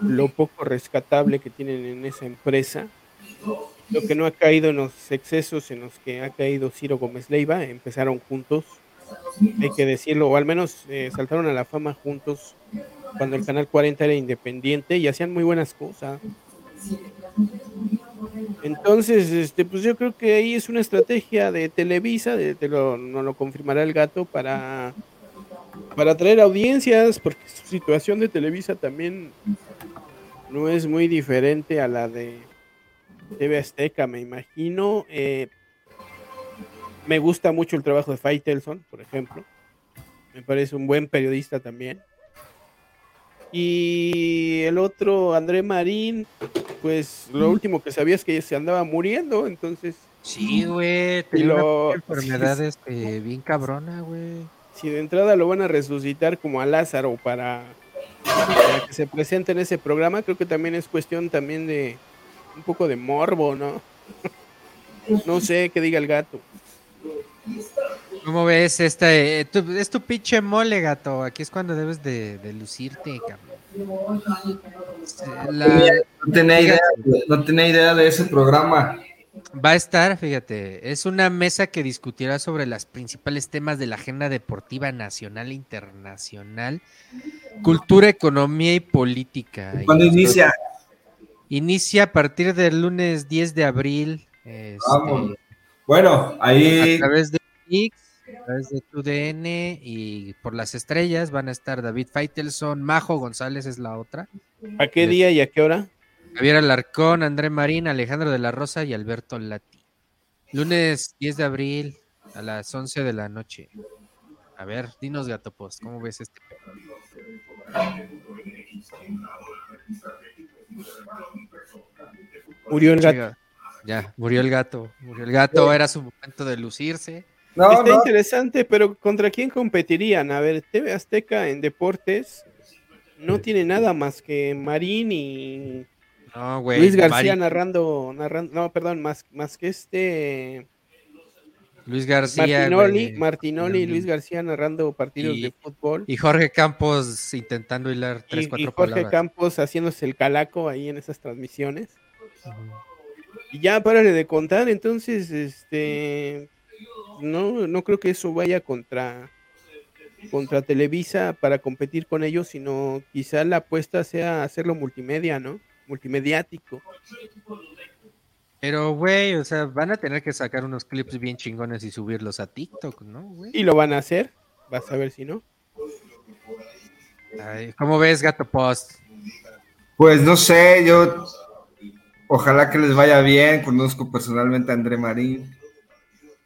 lo poco rescatable que tienen en esa empresa. Lo que no ha caído en los excesos en los que ha caído Ciro Gómez Leiva, empezaron juntos, hay que decirlo, o al menos eh, saltaron a la fama juntos cuando el Canal 40 era independiente y hacían muy buenas cosas. Entonces, este, pues yo creo que ahí es una estrategia de Televisa, de, te lo, no lo confirmará el gato, para, para atraer audiencias, porque su situación de Televisa también no es muy diferente a la de TV Azteca, me imagino. Eh, me gusta mucho el trabajo de Faitelson, por ejemplo. Me parece un buen periodista también. Y el otro, André Marín, pues lo último que sabía es que se andaba muriendo, entonces Sí, güey, tenía lo- una enfermedad este, bien cabrona, güey. si de entrada lo van a resucitar como a Lázaro para, para que se presente en ese programa, creo que también es cuestión también de un poco de morbo, ¿no? No sé qué diga el gato. ¿Cómo ves esta? eh, tu- es tu pinche mole, gato. Aquí es cuando debes de, de lucirte, cabrón. La- No tenía, idea, no tenía idea de ese programa. va a estar, fíjate, es una mesa que discutirá sobre los principales temas de la agenda deportiva nacional e internacional, cultura, economía y política. ¿Cuándo inicia? Inicia a partir del lunes 10 de abril. este, Vamos. Bueno, ahí a través de a través de TUDN y por las estrellas van a estar David Faitelson, Majo González es la otra, ¿A qué día y a qué hora? Javier Alarcón, André Marín, Alejandro de la Rosa y Alberto Lati. Lunes 10 de abril a las 11 de la noche. A ver, dinos Gato Post, ¿cómo ves este? pedo? Murió el gato. Ya, murió el gato, murió el gato, era su momento de lucirse. No, Está no, interesante, pero ¿contra quién competirían? A ver, TV Azteca en deportes no tiene nada más que Marín y No. Luis García Mari- narrando, narrando, no, perdón, más, más que este Luis García. Martinoli. Martinoli y Luis García narrando partidos Y- de fútbol. Y Jorge Campos intentando hilar tres, Y, cuatro y Jorge palabras. Campos haciéndose el calaco ahí en esas transmisiones. Y ya párale de contar, entonces, este, no, no creo que eso vaya contra, contra Televisa para competir con ellos, sino quizá la apuesta sea hacerlo multimedia, ¿no? Multimediático. Pero, güey, o sea, van a tener que sacar unos clips bien chingones y subirlos a TikTok, ¿no, güey? Y lo van a hacer, vas a ver si no. Ay, ¿Cómo ves, Gato Post? Pues no sé, yo ojalá que les vaya bien. Conozco personalmente a André Marín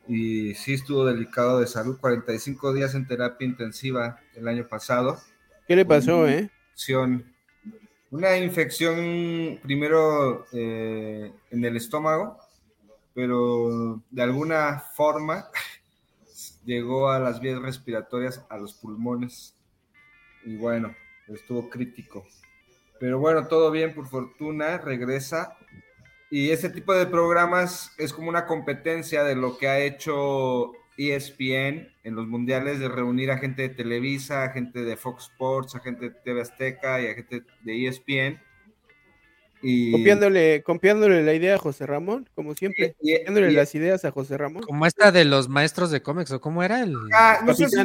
y sí estuvo delicado de salud, 45 días en terapia intensiva el año pasado. ¿Qué le pasó, eh? Infección- Una infección primero eh, en el estómago, pero de alguna forma llegó a las vías respiratorias, a los pulmones y bueno, estuvo crítico. Pero bueno, todo bien, por fortuna, regresa. Y ese tipo de programas es como una competencia de lo que ha hecho ESPN en los mundiales, de reunir a gente de Televisa, a gente de Fox Sports, a gente de TV Azteca y a gente de ESPN. Y, Copiándole, copiándole la idea a José Ramón, como siempre. y- Copiándole y- las ideas a José Ramón. Como esta de los maestros de cómics, ¿o cómo era? El- Ah, no sé si-.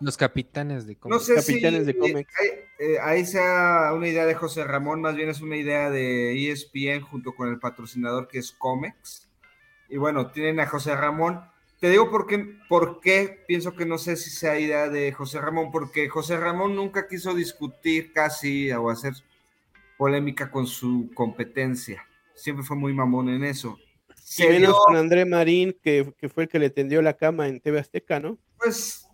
Los capitanes de No cómics. sé Capitanes si de cómics. ahí, eh, ahí sea una idea de José Ramón, más bien es una idea de ESPN junto con el patrocinador que es Comex. Y bueno, tienen a José Ramón. Te digo por qué, por qué pienso que no sé si sea idea de José Ramón, porque José Ramón nunca quiso discutir casi o hacer polémica con su competencia. Siempre fue muy mamón en eso. Y menos dio- con André Marín, que, que fue el que le tendió la cama en TV Azteca, ¿no? Pues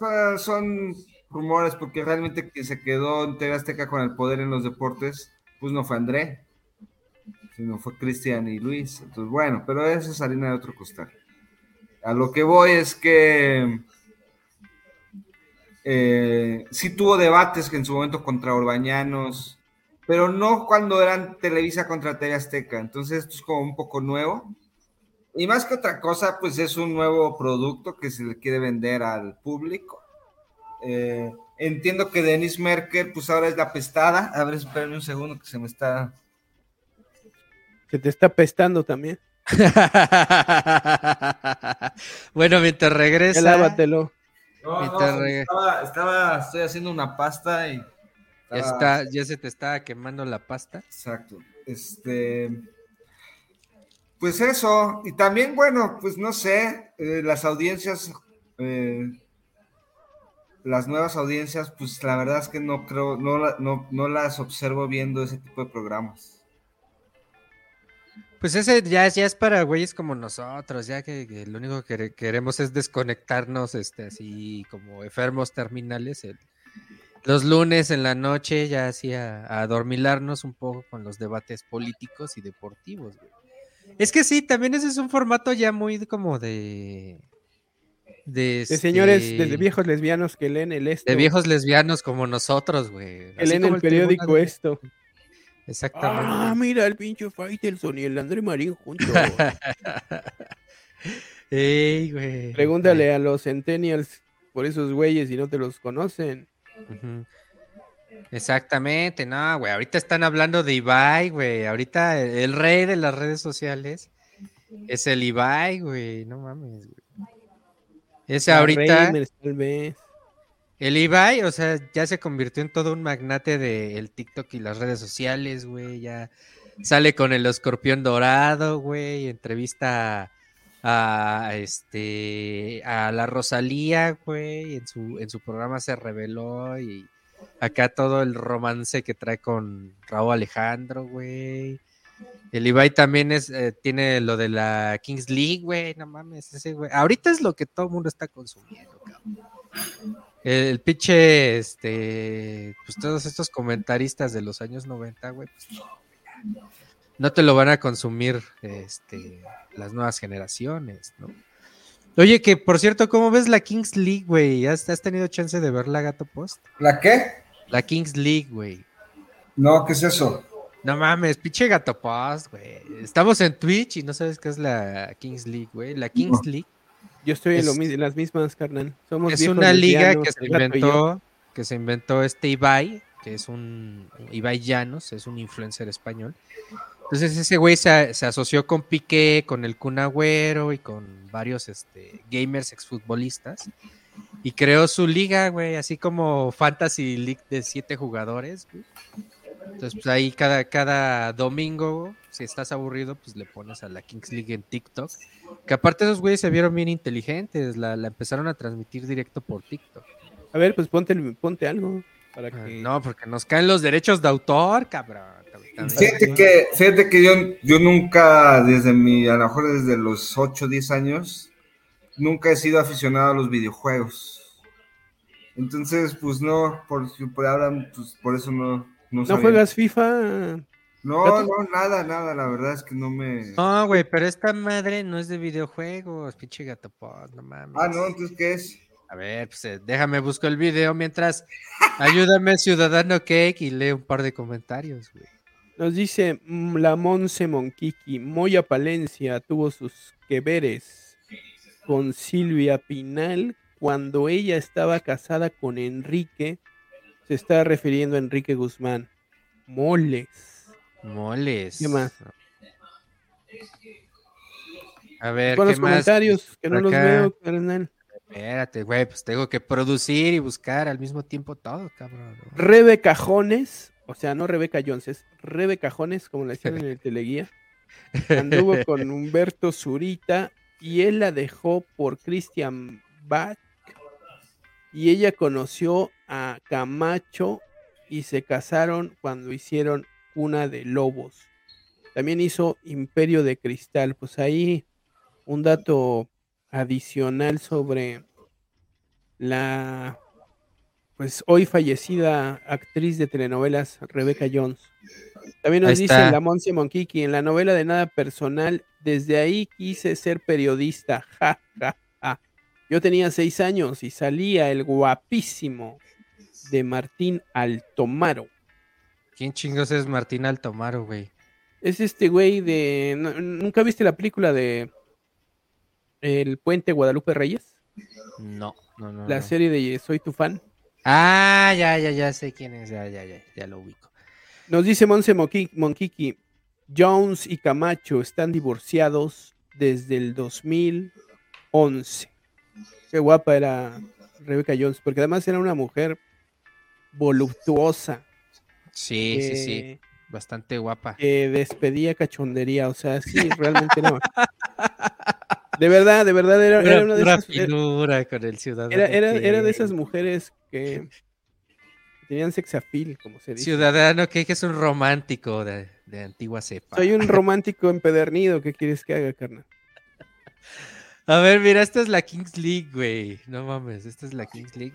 eh, son rumores porque realmente quien se quedó en TV Azteca con el poder en los deportes, pues no fue André, sino fue Cristian y Luis. Entonces, bueno, pero eso es de otro costal. A lo que voy es que eh, sí tuvo debates en su momento contra Orbañanos, pero no cuando eran Televisa contra TV Azteca. Entonces esto es como un poco nuevo. Y más que otra cosa, pues es un nuevo producto que se le quiere vender al público. Eh, entiendo que Denise Merker, pues ahora es la pestada. A ver, espérame un segundo que se me está. Se te está pestando también. bueno, mientras Ya regresa. lávatelo. No, estaba, estaba- estoy haciendo una pasta y. Ya, estaba- está, ya se te está quemando la pasta. Exacto. Este. Pues eso. Y también, bueno, pues no sé, eh, las audiencias, eh, las nuevas audiencias, pues la verdad es que no creo, no, no, no las observo viendo ese tipo de programas. Pues ese ya, es- para güeyes como nosotros, ya que, lo único que quere- queremos es desconectarnos, este, así como enfermos terminales, los lunes en la noche, ya así a, a adormilarnos un poco con los debates políticos y deportivos, güey. Es que sí, también ese es un formato ya muy como de... De, De señores, este, de viejos lesbianos que leen el esto. de viejos lesbianos como nosotros, güey. Que leen el periódico esto. Exactamente. Ah, mira el pinche Faitelson y el André Marín juntos. Ey, güey. Pregúntale a los centennials por esos güeyes si no te los conocen. Ujú. Exactamente, no, güey. Ahorita están hablando de Ibai, güey. Ahorita el, el rey de las redes sociales es el Ibai, güey. No mames, güey. Ese ahorita, el Ibai, o sea, ya se convirtió en todo un magnate del TikTok y las redes sociales, güey. Ya sale con el escorpión dorado, güey. Entrevista a, este a la Rosalía, güey. En su, en su programa se reveló y acá todo el romance que trae con Raúl Alejandro, güey. El Ibai también es, eh, tiene lo de la Kings League, güey. No mames, ese güey. Ahorita es lo que todo el mundo está consumiendo, cabrón. El, pinche, este, pues todos estos comentaristas de los años 90, güey, pues no, no te lo van a consumir, este, las nuevas generaciones, ¿no? Oye, que por cierto, ¿cómo ves la Kings League, güey? ¿Has, has tenido chance de verla, Gato Post? ¿La qué? La Kings League, güey. No, ¿qué es eso? No mames, pinche Gato Post, güey. Estamos en Twitch y no sabes qué es la Kings League, güey. La Kings League Yo estoy en, lo en las mismas, carnal. Somos es una liga que se inventó, que se inventó este Ibai, que es un Ibai Llanos, es un influencer español. Entonces ese güey se, se asoció con Piqué, con el Kun Agüero y con varios este, gamers exfutbolistas y creó su liga, güey, así como Fantasy League de siete jugadores. güey. Entonces pues ahí cada, cada domingo, si estás aburrido, pues le pones a la Kings League en TikTok. Que aparte esos güeyes se vieron bien inteligentes, la, la empezaron a transmitir directo por TikTok. A ver, pues ponte, ponte algo. Para Ah, que... No, porque nos caen los derechos de autor, cabrón. Fíjate que, fíjate que yo, yo nunca, desde mi, a lo mejor desde los 8 o 10 años, nunca he sido aficionado a los videojuegos. Entonces, pues no, por, por ahora, pues por eso no. No, ¿No juegas FIFA? No, no, nada, nada, la verdad es que no me. No, güey, pero esta madre no es de videojuegos, pinche gato pod, no mames. Ah, no, entonces, ¿qué es? A ver, pues eh, déjame busco el video mientras ayúdame Ciudadano Cake y lee un par de comentarios, güey. Nos dice mm, la Monse Monquiqui. Moya Palencia tuvo sus que veres con Silvia Pinal cuando ella estaba casada con Enrique. Se está refiriendo a Enrique Guzmán. Moles. Moles. ¿Qué más? A ver, Con ¿qué los más? comentarios, que no los veo, carnal. Espérate, güey, pues tengo que producir y buscar al mismo tiempo todo, cabrón. Rebe Cajones, o sea, no Rebeca Jones, es Rebe Cajones, como la decían en el teleguía. Anduvo con Humberto Zurita y él la dejó por Christian Bach. Y ella conoció a Camacho y se casaron cuando hicieron Cuna de Lobos. También hizo Imperio de Cristal. Pues ahí un dato adicional sobre la pues hoy fallecida actriz de telenovelas Rebeca Jones. También nos Ahí dice está. la Monse Monquiqui, en la novela de Nada Personal, desde ahí quise ser periodista. Ja, ja, ja. Yo tenía seis años y salía el guapísimo de Martín Altomaro. ¿Quién chingos es Martín Altomaro, güey? Es este güey de... ¿no- ¿Nunca viste la película de El Puente Guadalupe Reyes? No, no, no. La no. serie de Soy tu fan. Ah, ya, ya, ya sé quién es, ya, ya, ya, ya lo ubico. Nos dice Monse Monquiqui, Jones y Camacho están divorciados desde el 2011. Qué guapa era Rebeca Jones, porque además era una mujer voluptuosa. Sí, sí, sí, bastante guapa. que despedía cachondería, o sea, sí, realmente no. De verdad, de verdad, era, era una de esas, era, finura con el ciudadano. era, era- era de esas mujeres que tenían sexapil, como se dice. Ciudadano que, que es un romántico de, de antigua cepa. Soy un romántico empedernido, ¿qué quieres que haga, carnal? A ver, mira, esta es la Kings League, güey. No mames, esta es la Kings League.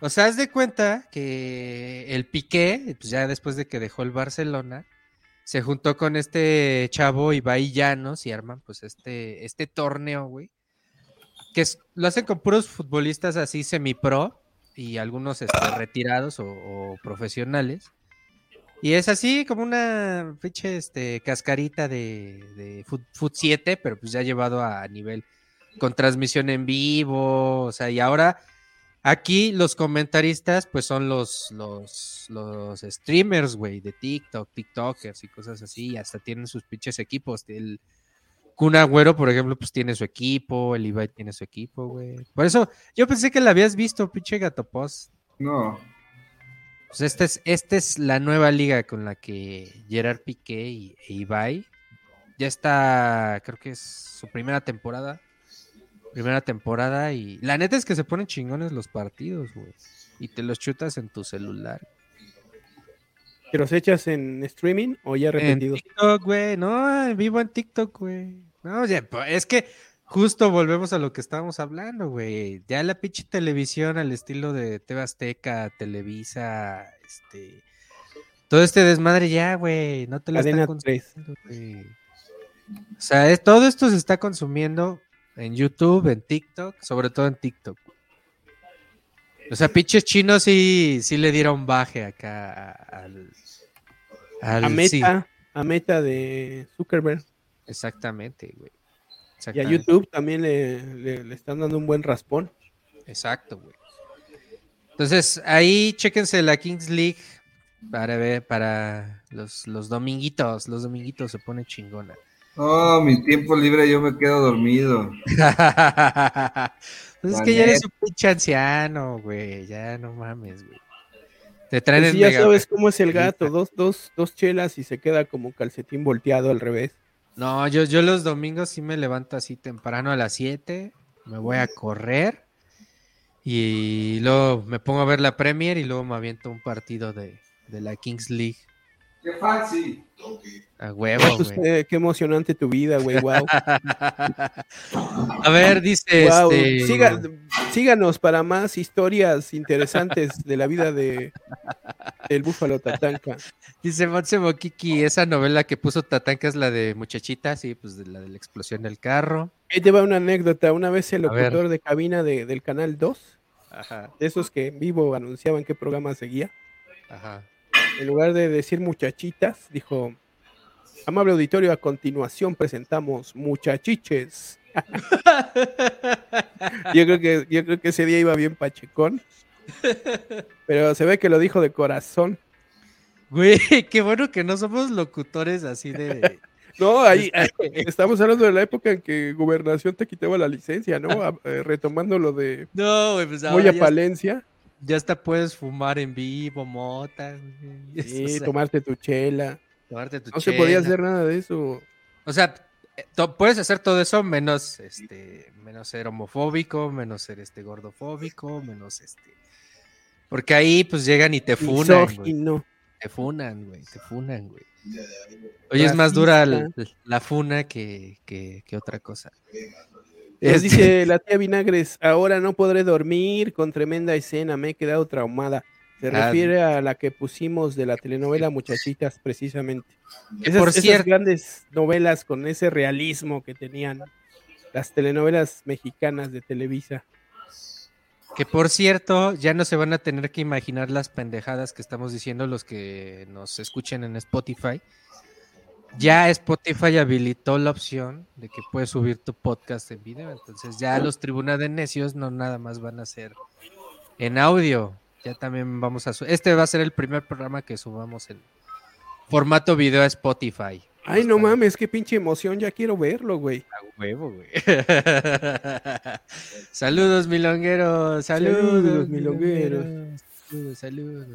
O sea, haz de cuenta que el Piqué, pues ya después de que dejó el Barcelona, se juntó con este chavo Ibai Llanos y arman pues este, este torneo, güey. Que es- lo hacen con puros futbolistas así semi-pro y algunos este, retirados o, o profesionales. Y es así como una pinche este, cascarita de, de Foot, Foot 7, pero pues ya llevado a, nivel con transmisión en vivo. O sea, y ahora aquí los comentaristas pues son los, los, los streamers, güey, de TikTok, TikTokers y cosas así. Y hasta tienen sus pinches equipos. El Kun Agüero, por ejemplo, pues tiene su equipo. El Ibai tiene su equipo, güey. Por eso yo pensé que la habías visto, pinche gato post. No. Pues esta es, esta es la nueva liga con la que Gerard Piqué y, e Ibai ya está, creo que es su primera temporada. Primera temporada y la neta es que se ponen chingones los partidos, güey. Y te los chutas en tu celular. ¿Que los echas en streaming o ya En arrepentidos? TikTok, güey. No, en vivo en TikTok, güey. No, ya, pues, es que justo volvemos a lo que estábamos hablando, güey. Ya la pinche televisión al estilo de TV Azteca, Televisa, este. Todo este desmadre ya, güey. No te lo Cadena están 3. consumiendo, güey. O sea, es- todo esto se está consumiendo en YouTube, en TikTok, sobre todo en TikTok. O sea, pinches chinos sí, sí le dieron baje acá a- al. al- A sí. Meta, a Meta de Zuckerberg Exactamente, güey. y a. YouTube también le, le- le están dando un buen raspón. Exacto, güey. Entonces, ahí chéquense la Kings League para ver, para los, los dominguitos. Los dominguitos se pone chingona. No, mi tiempo libre yo me quedo dormido. pues es que ya eres un pinche anciano, güey. Ya no mames, güey. Te traen Pues el sí, ya mega- sabes cómo es el gato, dos, dos, dos chelas y se queda como calcetín volteado al revés. No, yo, yo los domingos sí me levanto así temprano a las 7, me voy a correr y luego me pongo a ver la Premier y luego me aviento un partido de, de la Kings League. ¡Qué fancy! A huevo, güey. qué emocionante tu vida, güey, wow. A ver, dice Wow, este. siga- síganos para más historias interesantes de la vida de del búfalo tatanca. Dice Monse Mokiki, esa novela que puso Tatanka es la de Muchachita, sí, pues de la de la explosión del carro. Ahí te va una anécdota. Una vez el locutor de cabina de- del canal 2, Ajá, de esos que en vivo anunciaban qué programa seguía, ajá. En lugar de decir muchachitas, dijo: Amable auditorio, a continuación presentamos muchachiches. yo creo que yo creo que ese día iba bien pachecón. Pero se ve que lo dijo de corazón. Güey, qué bueno que no somos locutores así de. No, ahí ahí- estamos hablando de la época en que Gobernación te quitaba la licencia, ¿no? A- eh, retomando lo de No, pues ahora Moya Palencia. Ya hasta puedes fumar en vivo, mota. güey. Sí, O sea, tomarte tu chela. tomarte tu No se podía hacer nada de eso. O sea, eh, puedes hacer todo eso menos este, menos ser homofóbico, menos ser este gordofóbico, menos este. Porque ahí pues llegan y te funan, güey. Te funan, güey, te funan, güey. Oye, es más dura la funa que, que, que otra cosa. Nos Este, dice la tía Vinagres, ahora no podré dormir con tremenda escena, me he quedado traumada. Se Ah, refiere a la que pusimos de la telenovela Muchachitas, precisamente. Esas, por esas cierto- grandes novelas con ese realismo que tenían las telenovelas mexicanas de Televisa. Que por cierto, ya no se van a tener que imaginar las pendejadas que estamos diciendo los que nos escuchen en Spotify. Ya Spotify habilitó la opción de que puedes subir tu podcast en video. Entonces ya los tribunas de necios no nada más van a ser en audio. Ya también vamos a Este va a ser el primer programa que subamos en formato video a Spotify. Ay, no mames, qué pinche emoción, ya quiero verlo, güey. a huevo, güey. saludos, milongueros. Saludos, Saludos, milongueros. milongueros. Saludos, saludos.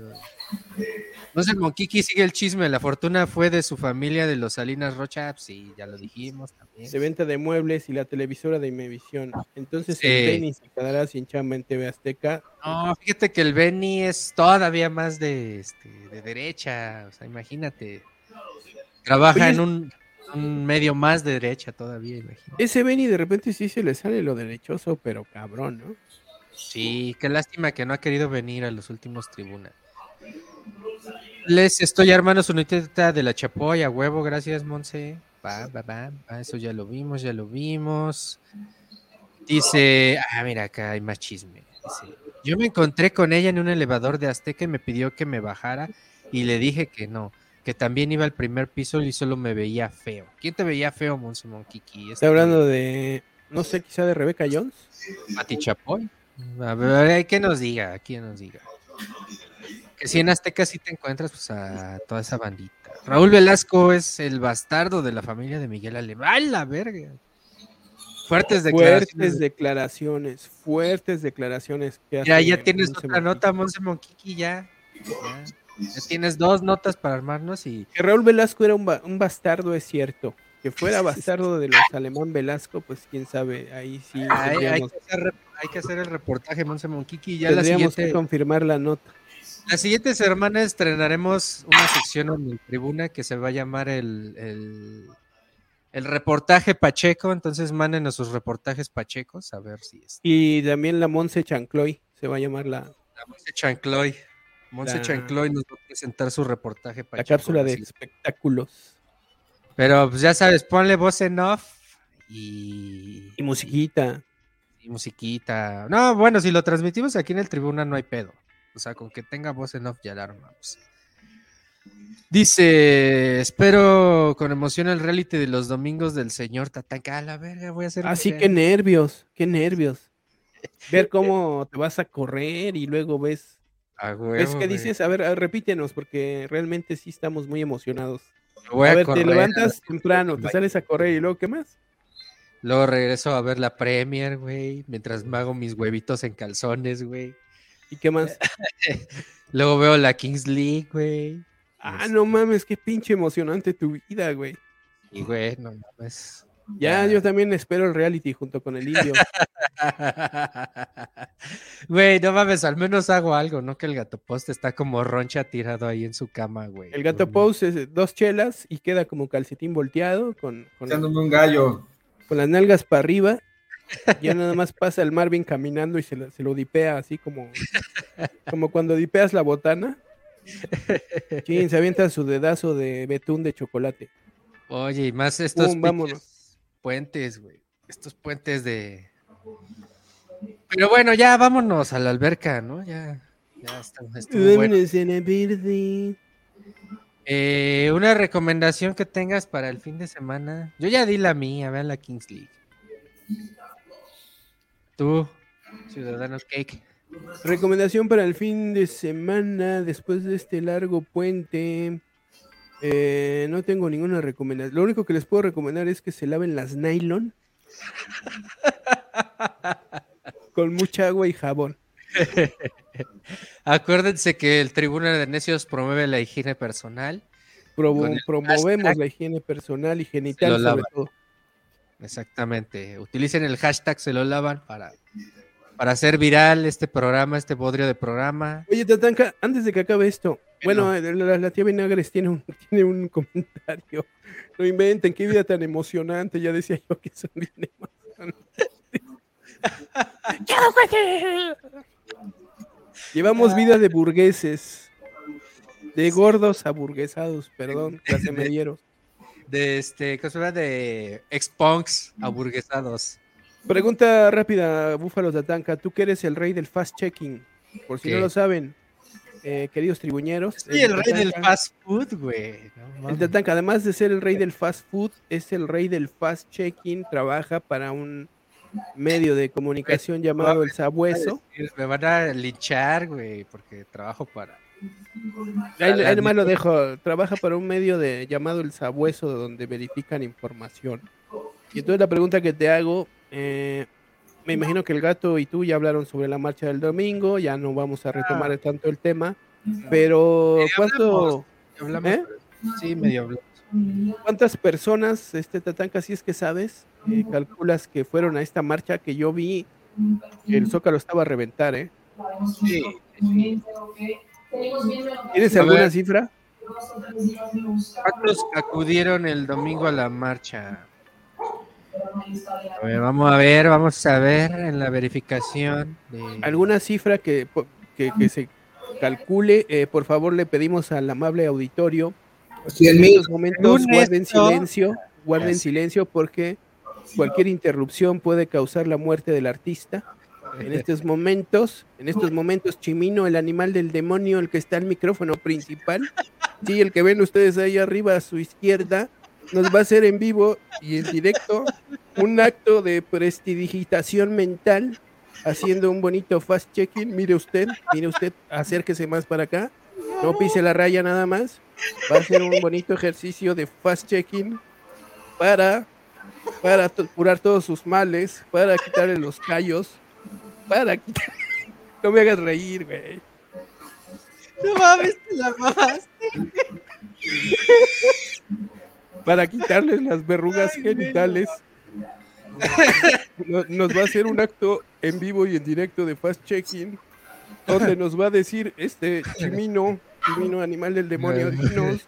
No sé, el Monquiqui sigue el chisme. La fortuna fue de su familia de los Salinas Rocha. Pues Sí, ya lo dijimos también. De venta de muebles y la televisora de Imevisión. Entonces Sí. el Benny se quedará sin chamba en TV Azteca. No, fíjate que el Benny es todavía más de, este, de derecha. O sea, imagínate. Trabaja Oye, en un, un medio más de derecha todavía, imagínate. Ese Benny de repente sí se le sale lo derechoso, pero cabrón, ¿no? Sí, qué lástima que no ha querido venir a los últimos tribunas. Les estoy armando su notita de la chapoya, huevo, gracias, Monse. Va, va, va, va, eso ya lo vimos, ya lo vimos. Dice, ah, mira, acá hay más chisme. Dice, yo me encontré con ella en un elevador de Azteca y me pidió que me bajara y le dije que no, que también iba al primer piso y solo me veía feo. ¿Quién te veía feo, Monse Monquiqui? Está hablando de, no sé, quizá de Rebeca Jones. Mati Chapoy. A ver, que nos diga, que nos diga. Que si en Azteca sí te encuentras pues a toda esa bandita. Raúl Velasco es el bastardo de la familia de Miguel Alemán. ¡Ay, la verga! Fuertes declaraciones. Fuertes declaraciones, fuertes declaraciones. Que Mira, hace ya tienes Monse otra Monquiqui. nota, Monse Monquiqui, ya. Ya. Ya tienes dos notas para armarnos y Que Raúl Velasco era un, ba- un bastardo, es cierto. Que fuera bastardo de los alemán Velasco, pues quién sabe, ahí sí hay, que hacer, rep- hay que hacer el reportaje, Monse Monquiqui. Ya la tendríamos siguiente, que confirmar la nota. La siguiente semana estrenaremos una sección en mi tribuna que se va a llamar el, el, el reportaje Pacheco. Entonces mándenos sus reportajes Pachecos a ver si es. Y también la Monse Chancloy, se va a llamar la, La Monse Chancloy. Monse La- Chancloy nos va a presentar su reportaje la Pacheco. cápsula de así. espectáculos. Pero pues ya sabes, ponle voz en off y, Y musiquita. y musiquita. No, bueno, si lo transmitimos aquí en el tribuna no hay pedo. O sea, con que tenga voz en off ya la armamos. Dice, espero con emoción el reality de los domingos del señor Tatanka. A la verga, voy a hacer. Así mi- que nervios, qué nervios. Ver cómo te vas a correr y luego ves. A ¿Ves huevo, qué güey. dices? A ver, repítenos, porque realmente sí estamos muy emocionados. Me voy a a ver, correr, te levantas temprano, te sales a correr y luego, ¿qué más? Luego regreso a ver la Premier, güey. Mientras me hago mis huevitos en calzones, güey. ¿Y qué más? Luego veo la Kings League, güey. Ah, no mames, qué pinche emocionante tu vida, güey. Y, güey, no mames. Ya, yo también espero el reality junto con el indio. Güey, no mames, al menos hago algo, ¿no? Que el gato post está como roncha tirado ahí en su cama, güey. El gato pose es dos chelas y queda como calcetín volteado con, con, un gallo. con las nalgas para arriba. Ya nada más pasa el Marvin caminando y se, lo- se lo dipea así como, como cuando dipeas la botana. Sí, se avienta su dedazo de betún de chocolate. Oye, y más estos Pum, vámonos. Puentes, güey. Estos puentes de. Pero bueno, ya vámonos a la alberca, ¿no? Ya, ya estuvo bueno. Eh, una recomendación que tengas para el fin de semana. Yo ya di la mía, vean la Kings League. Tú, Ciudadano Cake. Recomendación para el fin de semana después de este largo puente. Eh, no tengo ninguna recomendación. Lo único que les puedo recomendar es que se laven las nylon con mucha agua y jabón. Acuérdense que el Tribunal de Necios promueve la higiene personal promo- promovemos hashtag la higiene personal y genital sobre lavan. todo. Exactamente. Utilicen el hashtag se lo lavan para, para hacer viral este programa, este bodrio de programa. Oye, Tatanka, antes de que acabe esto, ¿Qué bueno, no? eh, la, la tía Vinagres tiene un, tiene un comentario. No inventen, qué vida tan emocionante. Ya decía yo que son bien emocionantes. Llevamos vida de burgueses, de gordos a burguesados, perdón, clase medieros. De este, ¿cómo se llama? De expunks aburguesados. Pregunta rápida, Búfalo Tatanka, tú que eres el rey del fast checking, por si no ¿Qué? lo saben, eh, queridos tribuñeros. Sí, el rey del fast food, güey. No El. Tatanka, además de ser el rey del fast food, es el rey del fast checking, trabaja para un medio de comunicación llamado El Sabueso. Me van a linchar, güey, porque trabajo para. Ahí, nomás lo dejo, trabaja para un medio de, llamado El Sabueso, donde verifican información. Y entonces la pregunta que te hago, eh, me imagino que el gato y tú ya hablaron sobre la marcha del domingo, ya no vamos a retomar tanto el tema, pero Medio ¿cuánto, Hablamos, ¿Eh? Sí, medio hablamos. ¿Cuántas personas, este Tatanka, si es que sabes, eh, calculas que fueron a esta marcha que yo vi que el Zócalo estaba a reventar, eh? Sí, ¿Tienes A alguna ver. cifra? ¿Cuántos acudieron el domingo a la marcha? A ver, vamos a ver, vamos a ver en la verificación. de- ¿Alguna cifra que, que, que se calcule? Eh, por favor, le pedimos al amable auditorio. En estos momentos guarden esto- silencio, guarden Así. silencio porque cualquier interrupción puede causar la muerte del artista. En estos momentos, en estos momentos, Chimino, el animal del demonio, el que está al micrófono principal, sí, el que ven ustedes ahí arriba a su izquierda, nos va a hacer en vivo y en directo un acto de prestidigitación mental, haciendo un bonito fast checking. Mire usted, mire usted, acérquese más para acá, no pise la raya nada más. Va a ser un bonito ejercicio de fast checking para, para curar todos sus males, para quitarle los callos, para quitar... No me hagas reír, güey. No mames, te la mamaste. Para quitarles las verrugas genitales. No- Nos va a hacer un acto en vivo y en directo de fast checking, donde nos va a decir este Chimino, Chimino animal del demonio, dinos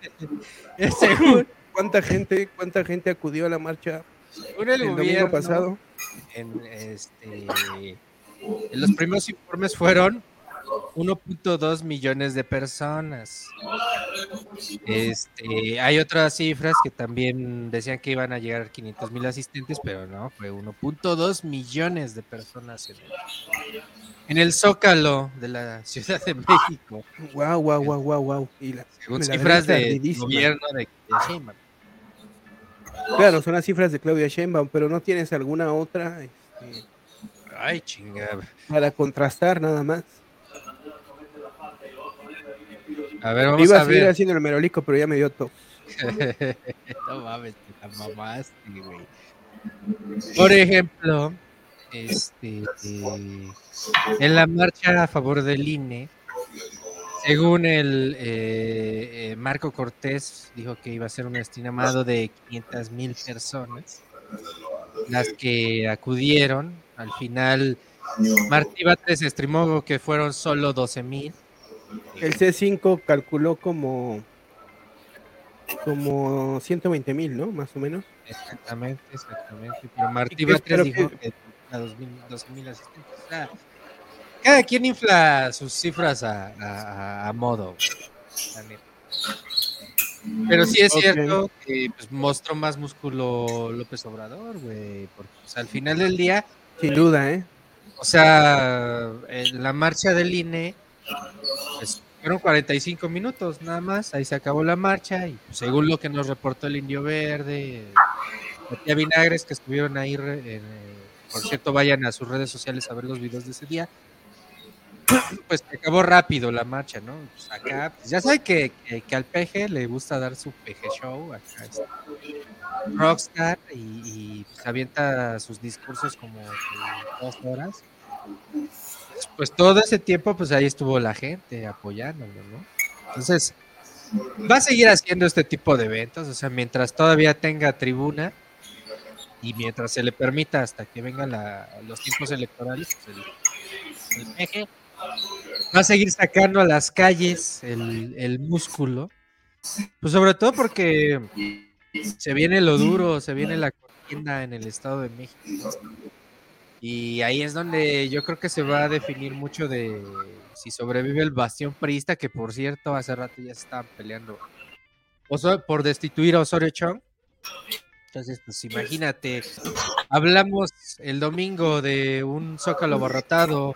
cuánta gente, cuánta gente acudió a la marcha según el, el gobierno, domingo pasado. en, este, en los primeros informes fueron 1.2 millones de personas. Este, hay otras cifras que también decían que iban a llegar 500 mil asistentes, pero no, fue 1.2 millones de personas en el, en el Zócalo de la Ciudad de México, Wow, wow, wow, wow, wow. Y la- según la cifras del gobierno de, de Sheinbaum. Claro, son las cifras de Claudia Sheinbaum, pero no tienes alguna otra este, Ay, chingada. para contrastar nada más. A ver, vamos Iba a a seguir ver. haciendo el merolico, pero ya me dio todo. no mames, te la mamaste, güey. Por ejemplo, este, eh, en la marcha a favor del INE, según el eh, eh, Marco Cortés, dijo que iba a ser un estimado de 500 mil personas, las que acudieron. Al final, Martí Batres estimó que fueron solo 12 mil. El C5 calculó como como 120 mil, ¿no? Más o menos. Exactamente, exactamente. Pero Martí Batres dijo que- que a 12 mil asistentes. O sea, cada quien infla sus cifras a, a- a- modo. Pero sí es cierto que pues, mostró más músculo López Obrador, güey. Porque pues, al final del día, Sin duda, ¿eh? o sea, en la marcha del INE, pues, fueron 45 minutos nada más. Ahí se acabó la marcha y según lo que nos reportó el Indio Verde, la tía Vinagres, que estuvieron ahí, por cierto, vayan a sus redes sociales a ver los videos de ese día. Pues se acabó rápido la marcha, ¿no? Pues acá, pues, ya sabe que, que, al peje le gusta dar su peje show, acá este, rockstar, y, y, pues, avienta sus discursos como dos horas. Pues todo ese tiempo, pues ahí estuvo la gente apoyándolo, ¿no? Entonces, va a seguir haciendo este tipo de eventos, o sea, mientras todavía tenga tribuna y mientras se le permita hasta que vengan los tiempos electorales, pues el, va a seguir sacando a las calles el, el músculo, pues sobre todo porque se viene lo duro, se viene la contienda en el Estado de México. Y ahí es donde yo creo que se va a definir mucho de si sobrevive el bastión priista, que por cierto hace rato ya se estaban peleando Oso- por destituir a Osorio Chong. Entonces, pues imagínate, hablamos el domingo de un zócalo abarrotado,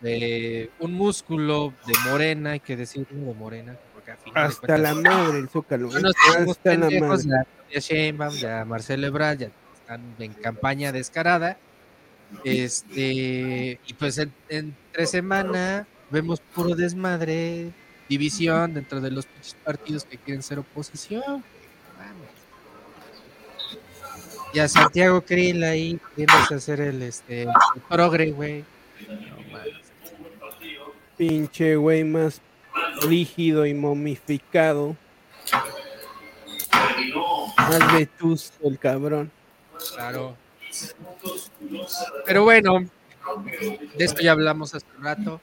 de un músculo de Morena, hay que decirlo de Morena, porque final Hasta la madre el Zócalo. no ¿eh? nos hagamos Hasta la pendejos, madre. ya Claudia Sheinbaum, ya Marcelo Ebrard, ya están en campaña descarada. Este, y pues en, entre semana vemos puro desmadre, división dentro de los partidos que quieren ser oposición. Y a Santiago Krill ahí queriéndose hacer el, este, el progre, güey. No. Pinche güey más rígido y momificado. Más vetusto el cabrón. Claro. Pero bueno, de esto ya hablamos hace un rato.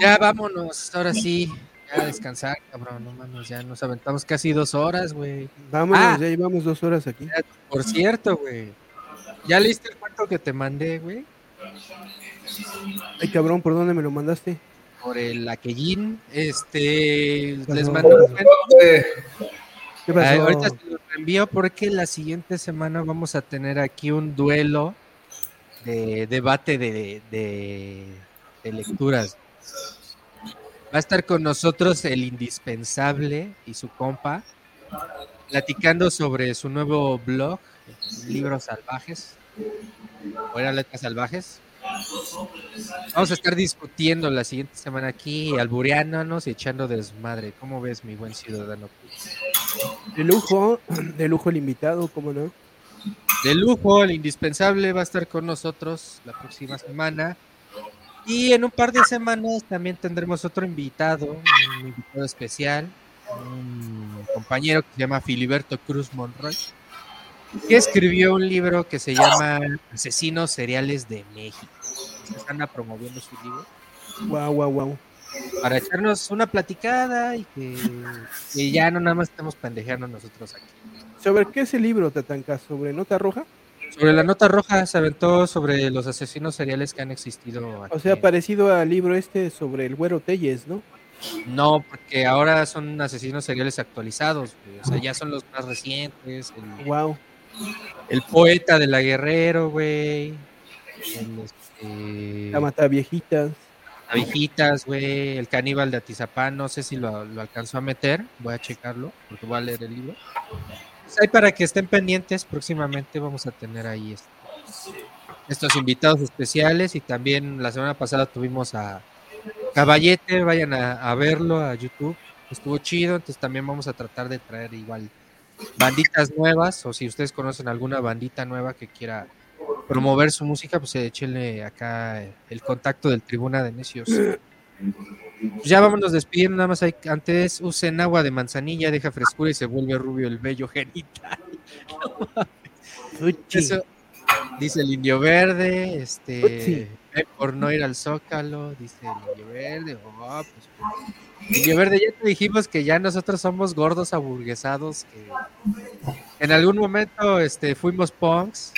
Ya vámonos, ahora sí, ya a descansar, cabrón, no mames, ya nos aventamos casi dos horas, güey. Vámonos, Ah. ya llevamos dos horas aquí. Por cierto, güey, ¿ya leíste el cuento que te mandé, güey? Ay, cabrón, ¿por dónde me lo mandaste? Por el Aquellín, este, les mandé un cuento. Ahorita se los envío porque la siguiente semana vamos a tener aquí un duelo de debate de, de- de lecturas. Va a estar con nosotros el indispensable y su compa, platicando sobre su nuevo blog, Libros Salvajes, o Letras Salvajes. Vamos a estar discutiendo la siguiente semana aquí, albureándonos y echando desmadre. ¿Cómo ves, mi buen ciudadano? De lujo, de lujo el invitado, ¿cómo no? de lujo, el indispensable va a estar con nosotros la próxima semana. Y en un par de semanas también tendremos otro invitado, un invitado especial, un compañero que se llama Filiberto Cruz Monroy, que escribió un libro que se llama Asesinos Seriales de México. Se anda promoviendo su libro Guau, guau, guau. Para echarnos una platicada y que, que ya no nada más estemos pendejeando nosotros aquí. ¿Sobre qué es el libro, Tatanka? ¿Sobre nota roja? Sobre la nota roja se aventó sobre los asesinos seriales que han existido. Aquí. O sea, parecido al libro este sobre el güero Telles, ¿no? No, porque ahora son asesinos seriales actualizados. güey. O sea, ya son los más recientes. El, Wow. el poeta de la Guerrero, güey. El, este, La mata viejitas. Abejitas, güey. El caníbal de Atizapán. No sé si lo, lo alcanzó a meter. Voy a checarlo porque voy a leer el libro. Pues ahí para que estén pendientes, próximamente vamos a tener ahí estos invitados especiales y también la semana pasada tuvimos a Caballete, vayan a verlo a YouTube, estuvo chido, entonces también vamos a tratar de traer igual banditas nuevas o si ustedes conocen alguna bandita nueva que quiera promover su música, pues échenle acá el contacto del Tribuna de Necios. Pues ya vámonos despidiendo, nada más hay, antes usen agua de manzanilla, deja frescura y se vuelve rubio el vello genital. Eso dice el indio verde, este por no ir al zócalo, dice el indio verde, oh, pues, indio verde, ya te dijimos que ya nosotros somos gordos aburguesados, que en algún momento este fuimos punks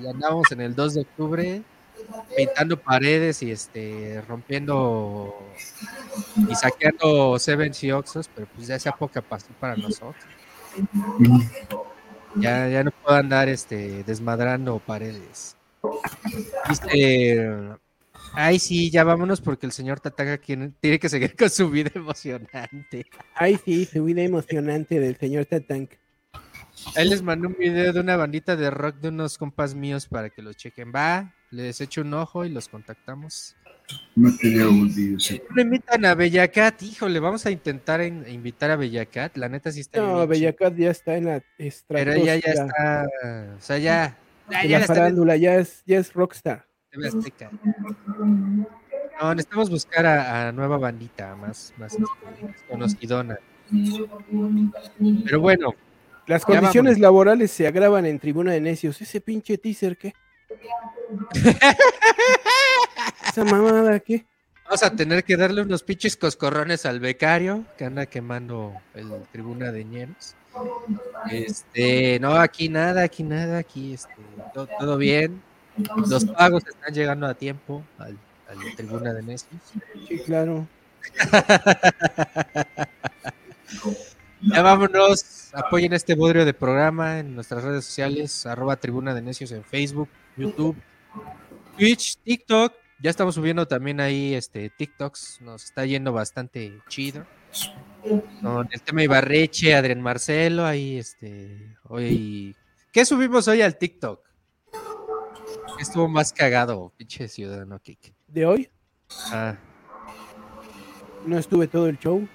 y andábamos en el 2 de octubre pintando paredes y este rompiendo y saqueando Sevens y Oxos, pero pues ya esa poca pasó para nosotros. Ya, ya no puedo andar este desmadrando paredes. Dice, ay sí, ya vámonos porque el señor Tataga tiene que seguir con su vida emocionante. Ay, sí, su vida emocionante del señor Tatank. Él les mandó un video de una bandita de rock de unos compas míos para que los chequen. Va, les echo un ojo y los contactamos. un día, sí. No invitan a Bellacat, híjole, vamos a intentar en- invitar a Bellacat. La neta sí está No, Bellacat ya está en la Pero ella ya estratosfera está, o sea, ya, ya, ya la farándula, ya es, ya es rockstar. No, necesitamos buscar a, a nueva bandita, más, más este, conocidona. Pero bueno, Las condiciones laborales se agravan en Tribuna de Necios. Ese pinche teaser, ¿qué? Esa mamada, ¿qué? vamos a tener que darle unos pinches coscorrones al becario que anda quemando el tribuna de ñeros. Este, no, aquí nada, aquí nada, aquí este, todo, todo bien. Los pagos están llegando a tiempo al, al tribuna de necios. Sí, claro. Ya vámonos, apoyen este bodrio de programa en nuestras redes sociales, arroba tribuna de necios en Facebook, YouTube, Twitch, TikTok. Ya estamos subiendo también ahí este TikToks, nos está yendo bastante chido. Con el tema Ibarreche, Adrián Marcelo, ahí este, hoy. ¿Qué subimos hoy al TikTok? ¿Qué Estuvo más cagado, pinche ciudadano Kik. De hoy Ah, no estuve todo el show.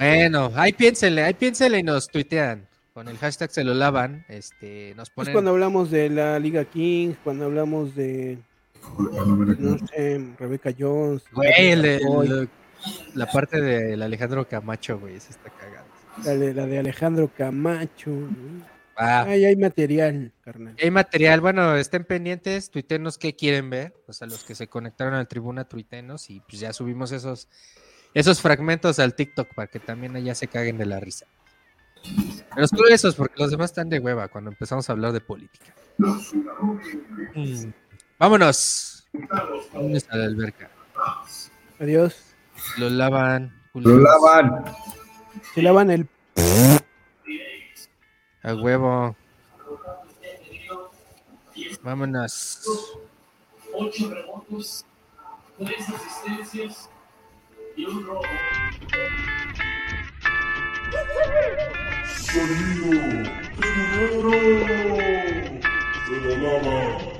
Bueno, ahí piénsenle, ahí piénsenle y nos tuitean. Con el hashtag se lo lavan, este, nos Es ponen. cuando hablamos de la Liga Kings, cuando hablamos de, no sé, Rebeca Jones. Güey, el el- la parte del Alejandro Camacho, güey, se está cagando. la, de, la de Alejandro Camacho. Ah, Ay, hay material, carnal. hay material, bueno, estén pendientes, tuitenos qué quieren ver, pues a los que se conectaron al tribuna, tuitenos, y pues ya subimos esos, esos fragmentos al TikTok para que también allá se caguen de la risa. Pero solo esos, porque los demás están de hueva cuando empezamos a hablar de política. Mm, Vámonos. Vámonos a la alberca. Adiós. Lo lavan. Lo lavan. Se lavan el A huevo. Vámonos. Sonido tribunero. Se lo lava.